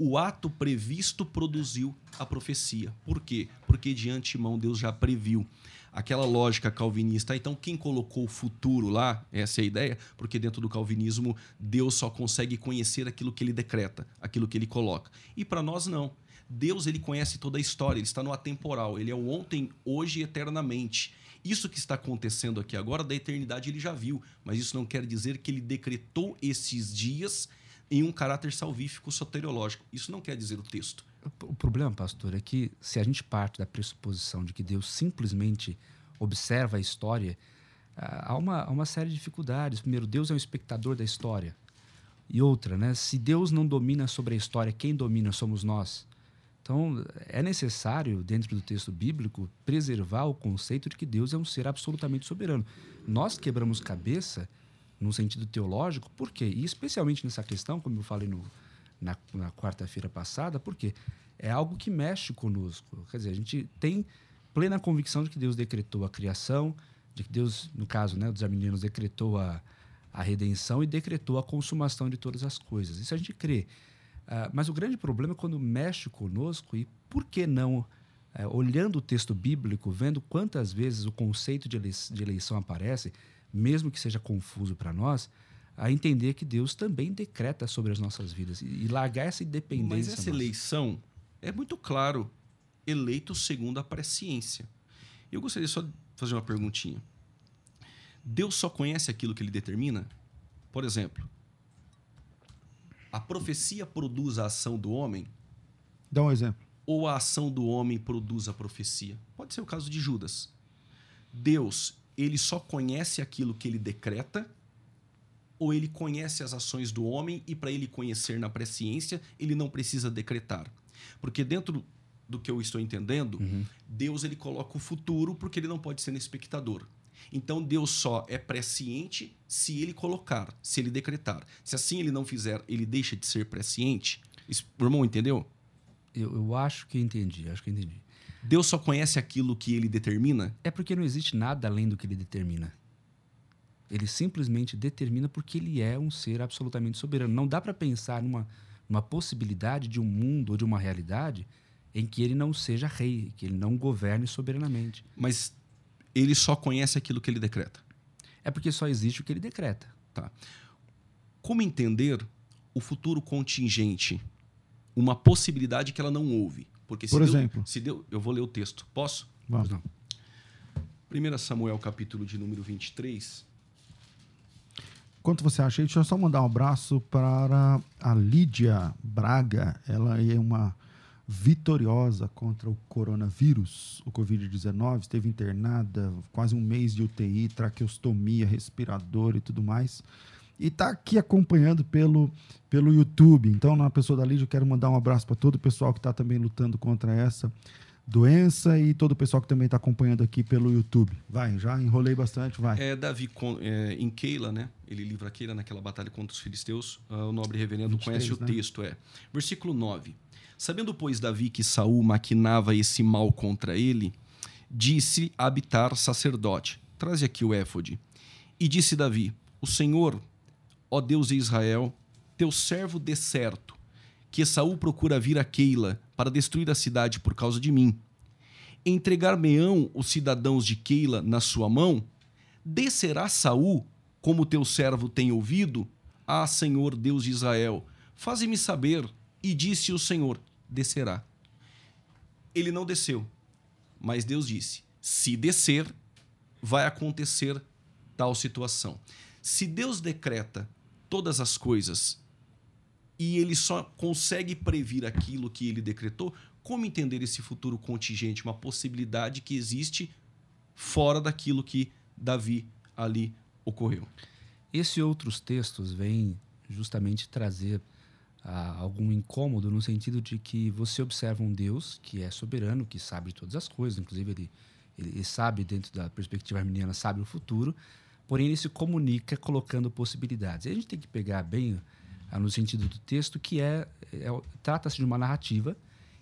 O ato previsto produziu a profecia. Por quê? Porque de antemão Deus já previu. Aquela lógica calvinista, então quem colocou o futuro lá, essa é a ideia, porque dentro do calvinismo Deus só consegue conhecer aquilo que ele decreta, aquilo que ele coloca. E para nós não. Deus ele conhece toda a história, ele está no atemporal, ele é o ontem, hoje e eternamente. Isso que está acontecendo aqui agora, da eternidade ele já viu, mas isso não quer dizer que ele decretou esses dias em um caráter salvífico soteriológico. Isso não quer dizer o texto. O problema, pastor, é que se a gente parte da pressuposição de que Deus simplesmente observa a história, ah, há uma, há uma série de dificuldades. Primeiro, Deus é um espectador da história. E outra, né? Se Deus não domina sobre a história, quem domina somos nós. Então, é necessário, dentro do texto bíblico, preservar o conceito de que Deus é um ser absolutamente soberano. Nós quebramos cabeça, no sentido teológico, por quê? E especialmente nessa questão, como eu falei no, na, na quarta-feira passada, porque é algo que mexe conosco. Quer dizer, a gente tem plena convicção de que Deus decretou a criação, de que Deus, no caso né, dos arminianos, decretou a, a redenção e decretou a consumação de todas as coisas. Isso a gente crê. Ah, mas o grande problema é quando mexe conosco e por que não, eh, olhando o texto bíblico, vendo quantas vezes o conceito de, de eleição aparece, mesmo que seja confuso para nós, a entender que Deus também decreta sobre as nossas vidas e, e largar essa independência. Mas essa nossa. eleição é muito claro, eleito segundo a presciência. Eu gostaria só de fazer uma perguntinha. Deus só conhece aquilo que ele determina? Por exemplo, a profecia produz a ação do homem Dá um exemplo. ou a ação do homem produz a profecia? Pode ser o caso de Judas. Deus, ele só conhece aquilo que ele decreta ou ele conhece as ações do homem e para ele conhecer na presciência, ele não precisa decretar? Porque dentro do que eu estou entendendo, Deus ele coloca o futuro porque ele não pode ser espectador. Então Deus só é presciente se ele colocar, se ele decretar. Se assim ele não fizer, ele deixa de ser presciente. Isso, irmão entendeu? Eu, eu acho que entendi, acho que entendi. Deus só conhece aquilo que ele determina? É porque não existe nada além do que ele determina. Ele simplesmente determina porque ele é um ser absolutamente soberano. Não dá para pensar numa, numa possibilidade de um mundo ou de uma realidade em que ele não seja rei, que ele não governe soberanamente. Mas ele só conhece aquilo que ele decreta. É porque só existe o que ele decreta. Tá. Como entender o futuro contingente? Uma possibilidade que ela não houve. Porque se Por Deus- exemplo? se Deus, eu vou ler o texto. Posso? Vamos. Não. 1 Samuel, capítulo de número 23. Quanto você acha aí? Deixa eu só mandar um abraço para a Lídia Braga. Ela é uma vitoriosa contra o coronavírus, o Covid-19. Esteve internada, quase um mês de UTI, traqueostomia, respirador e tudo mais. E está aqui acompanhando pelo, pelo YouTube. Então, na pessoa da Lídia, eu quero mandar um abraço para todo o pessoal que está também lutando contra essa doença e todo o pessoal que também está acompanhando aqui pelo YouTube. Vai, já enrolei bastante, vai. É Davi é, em Keila, né? Ele livra Keila naquela batalha contra os filisteus. Ah, o nobre reverendo 23, conhece o né? texto, é. Versículo 9. Sabendo, pois, Davi que Saul maquinava esse mal contra ele, disse a Abitar, sacerdote: Traze aqui o éfode. E disse Davi: O Senhor, ó Deus de Israel, teu servo dê certo, que Saul procura vir a Keila para destruir a cidade por causa de mim. Entregar-me-ão os cidadãos de Keila na sua mão? Descerá Saul, como teu servo tem ouvido? Ah, Senhor Deus de Israel, faze-me saber. E disse o Senhor: descerá. Ele não desceu, mas Deus disse: se descer, vai acontecer tal situação. Se Deus decreta todas as coisas e ele só consegue previr aquilo que ele decretou, como entender esse futuro contingente, uma possibilidade que existe fora daquilo que Davi ali ocorreu? Esse outros textos vêm justamente trazer ah, algum incômodo no sentido de que você observa um Deus que é soberano, que sabe todas as coisas, inclusive ele, ele, ele sabe, dentro da perspectiva arminiana, sabe o futuro, porém ele se comunica colocando possibilidades. E a gente tem que pegar bem ah, no sentido do texto, que é, é trata-se de uma narrativa,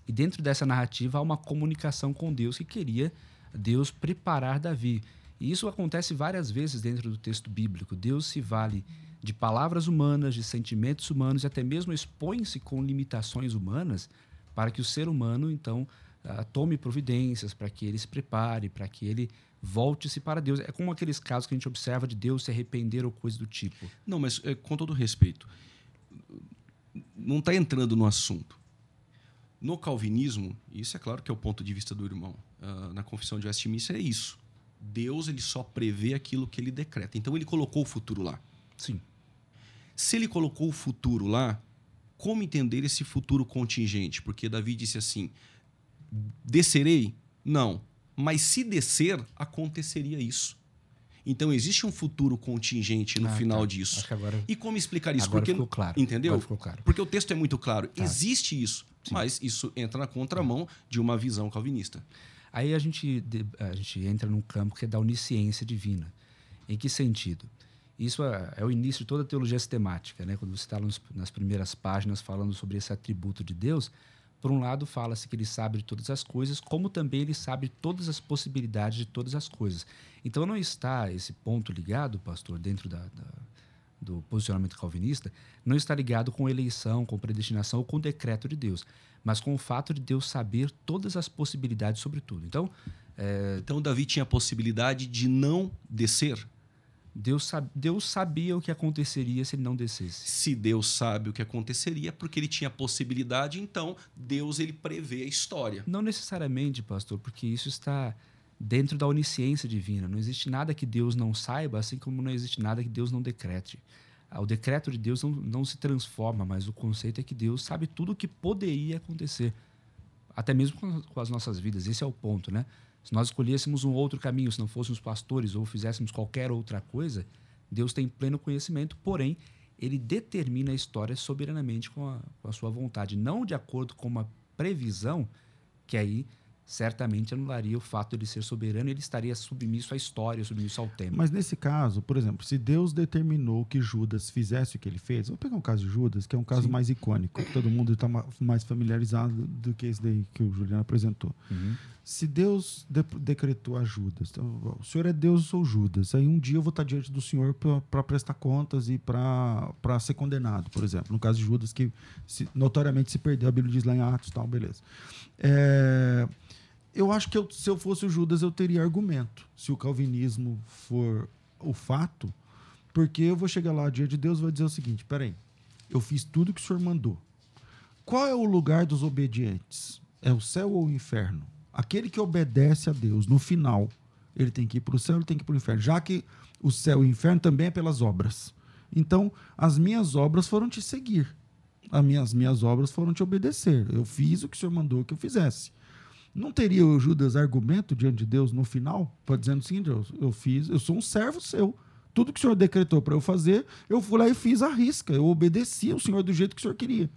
e dentro dessa narrativa há uma comunicação com Deus que queria Deus preparar Davi. E isso acontece várias vezes dentro do texto bíblico. Deus se vale de palavras humanas, de sentimentos humanos e até mesmo expõe-se com limitações humanas para que o ser humano, então, uh, tome providências, para que ele se prepare, para que ele volte-se para Deus. É como aqueles casos que a gente observa de Deus se arrepender ou coisa do tipo. Não, mas é, com todo respeito, não está entrando no assunto. No calvinismo, isso é claro que é o ponto de vista do irmão. Uh, na confissão de Westminster é isso. Deus ele só prevê aquilo que ele decreta. Então ele colocou o futuro lá. Sim. Se ele colocou o futuro lá, como entender esse futuro contingente? Porque Davi disse assim: descerei? Não. Mas se descer, aconteceria isso. Então existe um futuro contingente no ah, final tá. disso. Agora, e como explicar isso? Agora Porque ficou claro. Entendeu? Ficou claro. Porque o texto é muito claro. Tá. Existe isso, Sim. mas isso entra na contramão de uma visão calvinista. Aí a gente, a gente entra num campo que é da onisciência divina. Em que sentido? Isso é, é o início de toda a teologia sistemática, né? Quando você está nas primeiras páginas falando sobre esse atributo de Deus, por um lado, fala-se que ele sabe de todas as coisas, como também ele sabe todas as possibilidades de todas as coisas. Então, não está esse ponto ligado, pastor, dentro da, da, do posicionamento calvinista, não está ligado com eleição, com predestinação ou com decreto de Deus, mas com o fato de Deus saber todas as possibilidades sobre tudo. Então, é... então Davi tinha a possibilidade de não descer Deus, Deus sabia o que aconteceria se ele não descesse. Se Deus sabe o que aconteceria, porque ele tinha possibilidade, então Deus ele prevê a história. Não necessariamente, pastor, porque isso está dentro da onisciência divina. Não existe nada que Deus não saiba, assim como não existe nada que Deus não decrete. Ah, o decreto de Deus não, não se transforma, mas o conceito é que Deus sabe tudo o que poderia acontecer. Até mesmo com, com as nossas vidas. Esse é o ponto, né? Se nós escolhêssemos um outro caminho, se não fôssemos pastores ou fizéssemos qualquer outra coisa, Deus tem pleno conhecimento, porém, ele determina a história soberanamente com a, com a sua vontade, não de acordo com uma previsão que aí certamente anularia o fato de ele ser soberano e ele estaria submisso à história, submisso ao tempo. Mas nesse caso, por exemplo, se Deus determinou que Judas fizesse o que ele fez, vou pegar um caso de Judas, que é um caso Sim. mais icônico, todo mundo está mais familiarizado do que esse daí que o Juliano apresentou. Uhum. Se Deus de decretou a Judas, então, o Senhor é Deus, eu sou Judas, aí um dia eu vou estar diante do Senhor para prestar contas e para ser condenado, por exemplo. No caso de Judas, que se, notoriamente se perdeu, a Bíblia diz lá em Atos, tal, beleza. É eu acho que eu, se eu fosse o Judas, eu teria argumento. Se o calvinismo for o fato, porque eu vou chegar lá diante de Deus e vou dizer o seguinte: peraí, eu fiz tudo que o senhor mandou. Qual é o lugar dos obedientes? É o céu ou o inferno? Aquele que obedece a Deus, no final, ele tem que ir para o céu, ele tem que ir para o inferno, já que o céu e o inferno também é pelas obras. Então, as minhas obras foram te seguir. As minhas, minhas obras foram te obedecer. Eu fiz o que o senhor mandou que eu fizesse. Não teria o Judas argumento diante de Deus no final, para dizendo o seguinte: eu, eu fiz, eu sou um servo seu. Tudo que o senhor decretou para eu fazer, eu fui lá e fiz a risca. Eu obedeci ao senhor do jeito que o senhor queria.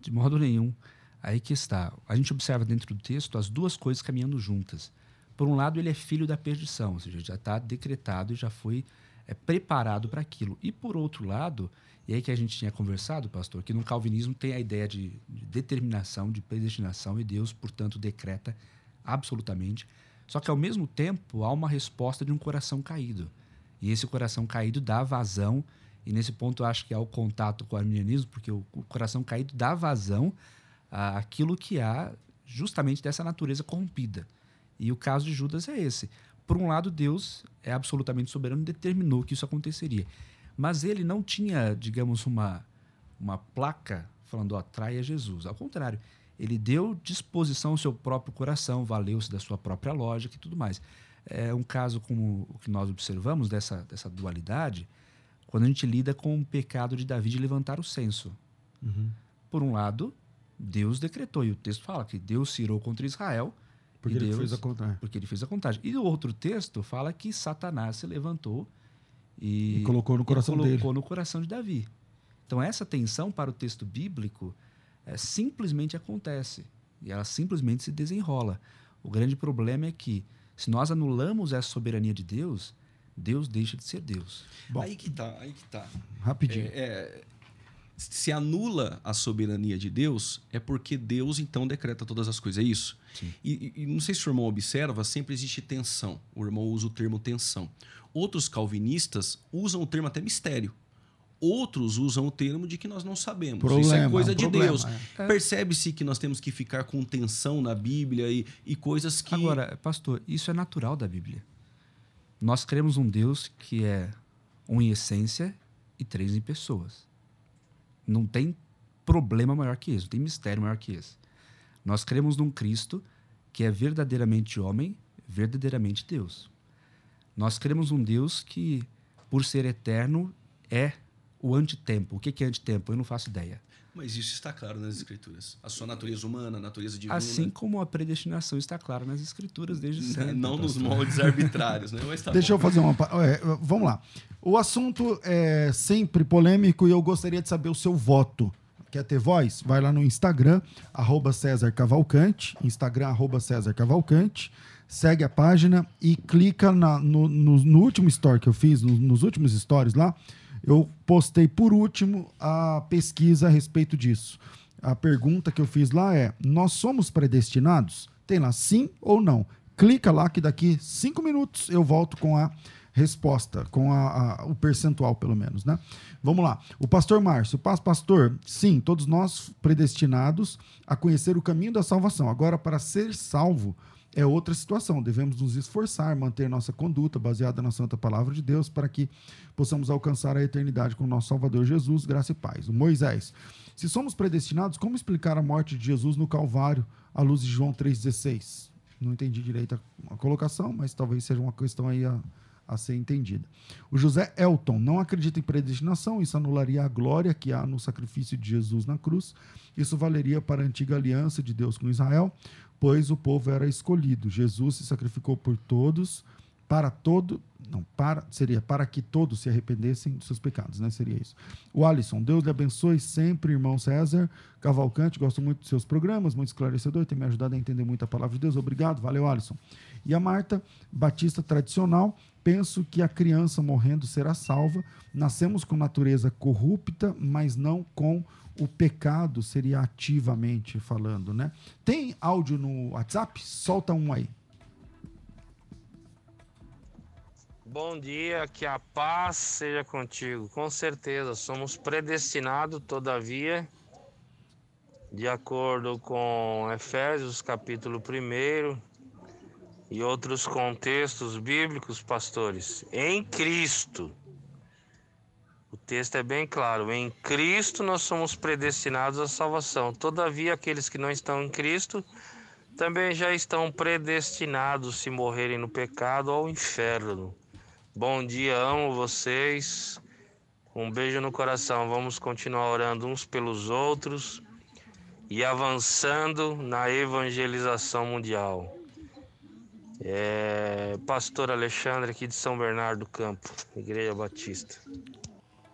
De modo nenhum. Aí que está. A gente observa dentro do texto as duas coisas caminhando juntas. Por um lado, ele é filho da perdição, ou seja, já está decretado e já foi é, preparado para aquilo. E por outro lado, e aí que a gente tinha conversado, pastor, que no calvinismo tem a ideia de, de determinação, de predestinação, e Deus, portanto, decreta absolutamente. Só que, ao mesmo tempo, há uma resposta de um coração caído. E esse coração caído dá vazão, e nesse ponto acho que há o contato com o arminianismo, porque o, o coração caído dá vazão àquilo que há justamente dessa natureza corrompida. E o caso de Judas é esse. Por um lado, Deus é absolutamente soberano e determinou que isso aconteceria. Mas ele não tinha, digamos, uma, uma placa falando, ó, traia Jesus. Ao contrário, ele deu disposição ao seu próprio coração, valeu-se da sua própria lógica e tudo mais. É um caso como o que nós observamos dessa, dessa dualidade, quando a gente lida com o pecado de Davi de levantar o censo. Uhum. Por um lado, Deus decretou, e o texto fala que Deus se irou contra Israel. Porque e ele Deus, fez a contrária. Porque ele fez a contagem. E o outro texto fala que Satanás se levantou e, E colocou no coração e colocou dele. no coração de Davi. Então, essa tensão para o texto bíblico é, simplesmente acontece. E ela simplesmente se desenrola. O grande problema é que, se nós anulamos essa soberania de Deus, Deus deixa de ser Deus. Bom. Aí que tá, aí que tá. Rapidinho. É, é, se anula a soberania de Deus, é porque Deus então decreta todas as coisas, é isso? Sim. E, e- não sei se o irmão observa, sempre existe tensão. O irmão usa o termo tensão. Outros calvinistas usam o termo até mistério. Outros usam o termo de que nós não sabemos. Isso é Problema, coisa de problema, Deus. é. Percebe-se que nós temos que ficar com tensão na Bíblia e, e coisas que. Agora, pastor, isso é natural da Bíblia. Nós cremos um Deus que é um em essência e três em pessoas. Não tem problema maior que esse, não tem mistério maior que esse. Nós cremos num Cristo que é verdadeiramente homem, verdadeiramente Deus. Nós cremos num Deus que, por ser eterno, é o antitempo. O que é antitempo? Eu não faço ideia. Mas isso está claro nas Escrituras. A sua natureza humana, a natureza divina. Assim como a predestinação está clara nas Escrituras desde sempre. não nos pastor. moldes arbitrários, né? Mas tá Deixa bom. eu fazer uma. pa- é, vamos lá. O assunto é sempre polêmico e eu gostaria de saber o seu voto. Quer ter voz? Vai lá no Instagram, arroba César Cavalcante. Instagram, arroba César Cavalcante. Segue a página e clica na- no, no- no último story que eu fiz, no- nos últimos stories lá. Eu postei por último a pesquisa a respeito disso. A pergunta que eu fiz lá é: nós somos predestinados? Tem lá sim ou não? Clica lá que daqui cinco minutos eu volto com a resposta, com a- a- o percentual, pelo menos, né? Vamos lá. O pastor Márcio, paz, pastor, sim, todos nós predestinados a conhecer o caminho da salvação. Agora, para ser salvo, é outra situação. Devemos nos esforçar, manter nossa conduta baseada na santa palavra de Deus para que possamos alcançar a eternidade com o nosso Salvador Jesus, graça e paz. O Moisés. Se somos predestinados, como explicar a morte de Jesus no Calvário à luz de João 3,16? Não entendi direito a, a colocação, mas talvez seja uma questão aí a, a ser entendida. O José Elton não acredita em predestinação, isso anularia a glória que há no sacrifício de Jesus na cruz. Isso valeria para a antiga aliança de Deus com Israel, pois o povo era escolhido. Jesus se sacrificou por todos, para todo, não, para, seria para que todos se arrependessem dos seus pecados, né? Seria isso. O Alisson, Deus lhe abençoe sempre, irmão César Cavalcante, gosto muito dos seus programas, muito esclarecedor, tem me ajudado a entender muito a palavra de Deus. Obrigado, valeu, Alisson. E a Marta, Batista tradicional, penso que a criança morrendo será salva. Nascemos com natureza corrupta, mas não com o pecado, seria ativamente falando, né? Tem áudio no WhatsApp? Solta um aí. Bom dia, que a paz seja contigo. Com certeza, somos predestinados, todavia, de acordo com Efésios, capítulo 1 e outros contextos bíblicos, pastores, em Cristo. O texto é bem claro: em Cristo nós somos predestinados à salvação. Todavia, aqueles que não estão em Cristo também já estão predestinados, se morrerem no pecado, ao inferno. Bom dia, amo vocês. Um beijo no coração. Vamos continuar orando uns pelos outros e avançando na evangelização mundial. É, Pastor Alexandre aqui de São Bernardo do Campo, Igreja Batista.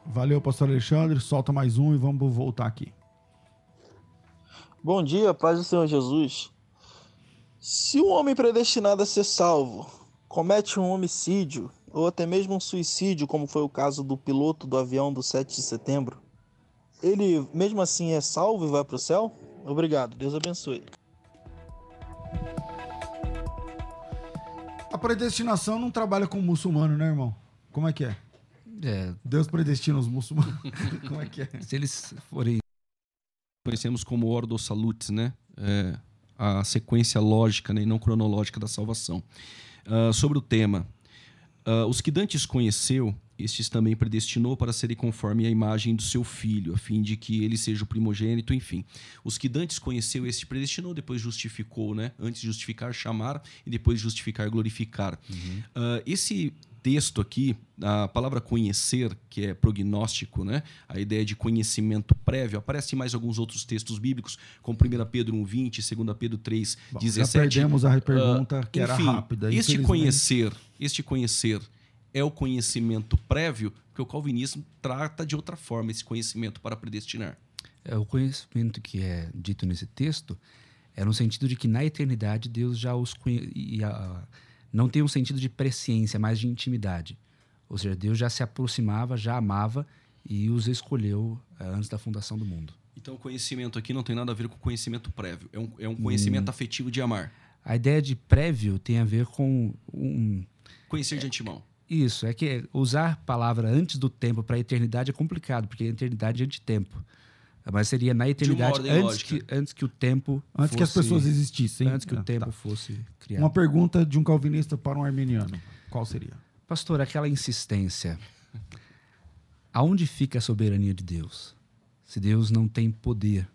Valeu, pastor Alexandre. Solta mais um e vamos voltar aqui. Bom dia, paz do Senhor Jesus. Se um homem predestinado a ser salvo comete um homicídio ou até mesmo um suicídio, como foi o caso do piloto do avião do 7 de setembro, ele mesmo assim é salvo e vai para o céu? Obrigado, Deus abençoe. A predestinação não trabalha com muçulmano, né, irmão? Como é que é? É, Deus predestina os muçulmanos. Como é que é? se eles forem Conhecemos como Ordo Salutis, né? É, a sequência lógica né, e não cronológica da salvação. Ah, sobre o tema, ah, os que Dantes conheceu, estes também predestinou para serem conforme a imagem do seu filho, a fim de que ele seja o primogênito, enfim. Os que Dantes conheceu, este predestinou, depois justificou, né? Antes de justificar, chamar e depois justificar, glorificar. Ah, esse texto aqui, a palavra conhecer, que é prognóstico, né? a ideia de conhecimento prévio, aparece em mais alguns outros textos bíblicos, como 1 Pedro 1,20, 2 Pedro 3, Bom, 17. Já perdemos a pergunta Uh, que era enfim, rápida. Este conhecer, este conhecer é o conhecimento prévio, que o calvinismo trata de outra forma, esse conhecimento para predestinar. É, o conhecimento que é dito nesse texto é no sentido de que na eternidade Deus já os conhe... não tem um sentido de presciência, mas de intimidade. Ou seja, Deus já se aproximava, já amava e os escolheu uh, antes da fundação do mundo. Então, o conhecimento aqui não tem nada a ver com conhecimento prévio. É um, é um conhecimento hum. afetivo de amar. A ideia de prévio tem a ver com um. Conhecer de antemão. Isso, é que usar a palavra antes do tempo para a eternidade é complicado, porque a eternidade é anti-tempo. Mas seria na eternidade antes que, antes que o tempo. Antes fosse, que as pessoas existissem. Antes que ah, o tempo tá. fosse criado. Uma pergunta de um calvinista para um arminiano. Qual seria? Pastor, aquela insistência. Aonde fica a soberania de Deus? Se Deus não tem poder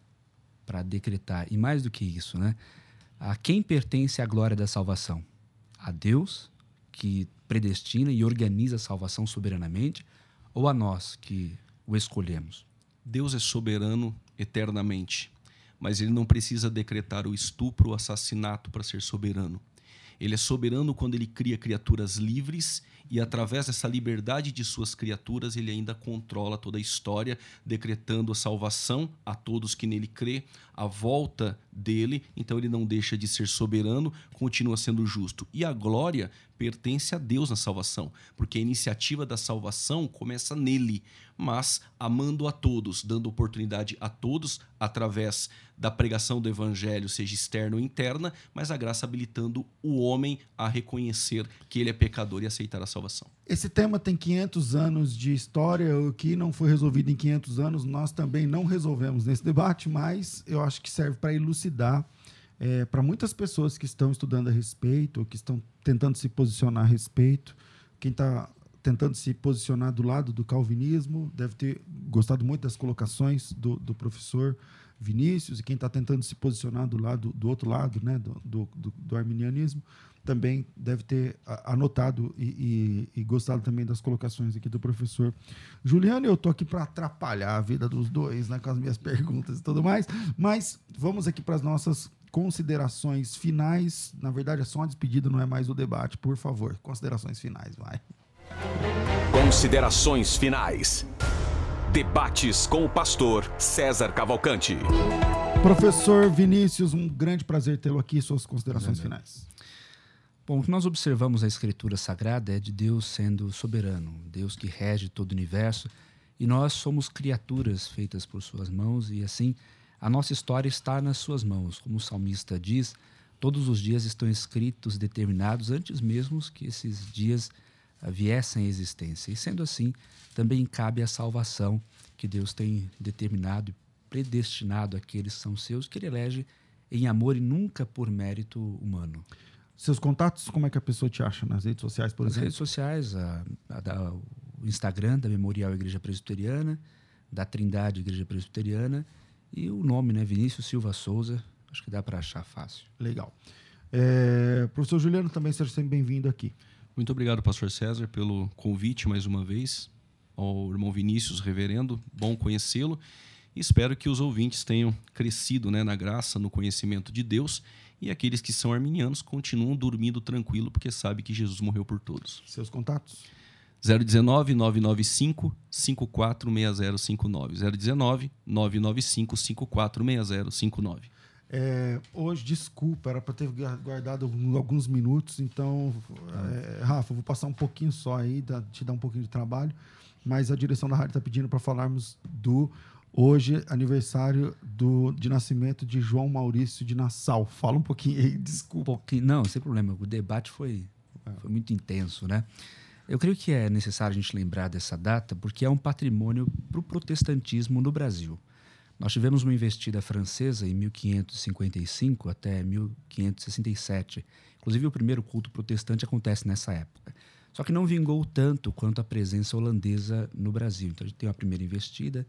para decretar. E mais do que isso, né? A quem pertence a glória da salvação? A Deus, que predestina e organiza a salvação soberanamente, ou a nós que o escolhemos? Deus é soberano eternamente, mas ele não precisa decretar o estupro o assassinato para ser soberano. Ele é soberano quando ele cria criaturas livres e, através dessa liberdade de suas criaturas, ele ainda controla toda a história, decretando a salvação a todos que nele crê, a volta dele. Então, ele não deixa de ser soberano, continua sendo justo. E a glória pertence a Deus na salvação, porque a iniciativa da salvação começa nele, mas amando a todos, dando oportunidade a todos através da pregação do evangelho, seja externa ou interna, mas a graça habilitando o homem a reconhecer que ele é pecador e aceitar a salvação. Esse tema tem 500 anos de história, o que não foi resolvido em 500 anos, nós também não resolvemos nesse debate, mas eu acho que serve para elucidar é, para muitas pessoas que estão estudando a respeito, ou que estão tentando se posicionar a respeito, quem está tentando se posicionar do lado do calvinismo deve ter gostado muito das colocações do, do professor Vinícius, e quem está tentando se posicionar do lado do outro lado, né, do, do, do arminianismo, também deve ter anotado e, e, e, gostado também das colocações aqui do professor Juliano. Eu estou aqui para atrapalhar a vida dos dois, né, com as minhas perguntas e tudo mais, mas vamos aqui para as nossas considerações finais. Na verdade, é só uma despedida, não é mais o debate. Por favor, considerações finais, vai. Considerações finais. Debates com o pastor César Cavalcante. Professor Vinícius, um grande prazer tê-lo aqui. Suas considerações finais. Bom, o que nós observamos na Escritura Sagrada é de Deus sendo soberano, Deus que rege todo o universo, e nós somos criaturas feitas por Suas mãos, e assim a nossa história está nas Suas mãos. Como o salmista diz, todos os dias estão escritos, determinados, antes mesmo que esses dias viessem à existência. E sendo assim, também cabe a salvação que Deus tem determinado e predestinado àqueles que são seus, que Ele elege em amor e nunca por mérito humano. Seus contatos, como é que a pessoa te acha nas redes sociais, por nas exemplo? Nas redes sociais, a, a, a, o Instagram da Memorial Igreja Presbiteriana, da Trindade Igreja Presbiteriana e o nome, né, Vinícius Silva Souza. Acho que dá para achar fácil. Legal. É, professor Juliano, também seja sempre bem-vindo aqui. Muito obrigado, pastor César, pelo convite mais uma vez ao irmão Vinícius, reverendo. Bom conhecê-lo. E espero que os ouvintes tenham crescido né, na graça, no conhecimento de Deus e aqueles que são arminianos continuam dormindo tranquilo porque sabe que Jesus morreu por todos. Seus contatos? 019 995 546059. 019 995 546059. É, hoje, desculpa, era para ter guardado alguns minutos, então, é, Rafa, vou passar um pouquinho só aí, te dar um pouquinho de trabalho, mas a direção da rádio está pedindo para falarmos do Hoje, aniversário do, de nascimento de João Maurício de Nassau. Fala um pouquinho aí, desculpa. Um pouquinho, não, sem problema. O debate foi, foi muito intenso, né? Eu creio que é necessário a gente lembrar dessa data porque é um patrimônio para o protestantismo no Brasil. Nós tivemos uma investida francesa em 1555 até 1567. Inclusive, o primeiro culto protestante acontece nessa época. Só que não vingou tanto quanto a presença holandesa no Brasil. Então, a gente tem uma primeira investida,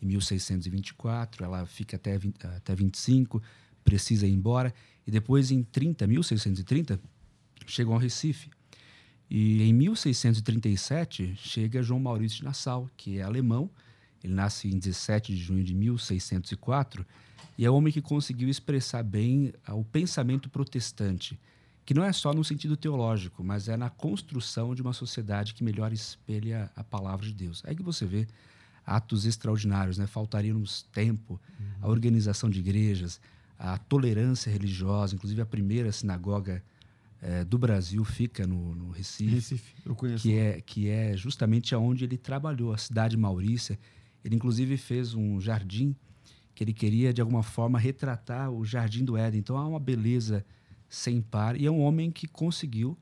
em 1624, ela fica até, 20, até 25, precisa ir embora, e depois em 30, 1630, chegam ao Recife. E em 1637 chega João Maurício de Nassau, que é alemão. Ele nasce em 17 de junho de 1604 e é o homem que conseguiu expressar bem o pensamento protestante, que não é só no sentido teológico, mas é na construção de uma sociedade que melhor espelha a palavra de Deus. É que você vê atos extraordinários, né? Faltaria-nos tempo, uhum. a organização de igrejas, a tolerância religiosa, inclusive a primeira sinagoga é, do Brasil fica no, no Recife, Recife. Que é, que é justamente aonde ele trabalhou, a cidade Maurícia. Ele inclusive fez um jardim que ele queria de alguma forma retratar o jardim do Éden. Então há uma beleza sem par e é um homem que conseguiu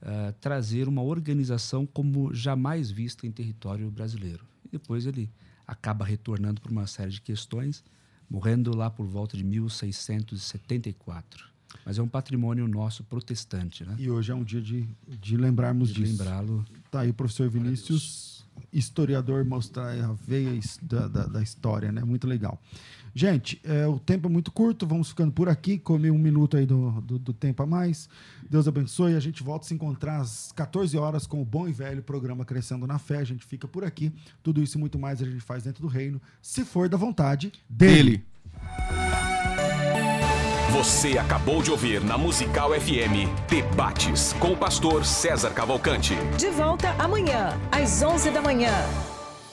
uh, trazer uma organização como jamais vista em território brasileiro. E depois ele acaba retornando por uma série de questões, morrendo lá por volta de 1674. Mas é um patrimônio nosso protestante, né? E hoje é um dia de, de lembrarmos de disso. lembrá-lo. Tá aí o professor Vinícius, historiador, mostrar a veia da, da, da história, né? Muito legal. Gente, é, o tempo é muito curto, vamos ficando por aqui. Come um minuto aí do, do, do, tempo a mais. Deus abençoe. A gente volta a se encontrar às 14 horas com o bom e velho programa Crescendo na Fé. A gente fica por aqui. Tudo isso e muito mais a gente faz dentro do reino, se for da vontade dele. dele. Você acabou de ouvir na Musical FM Debates com o pastor César Cavalcante. De volta amanhã, às 11 da manhã.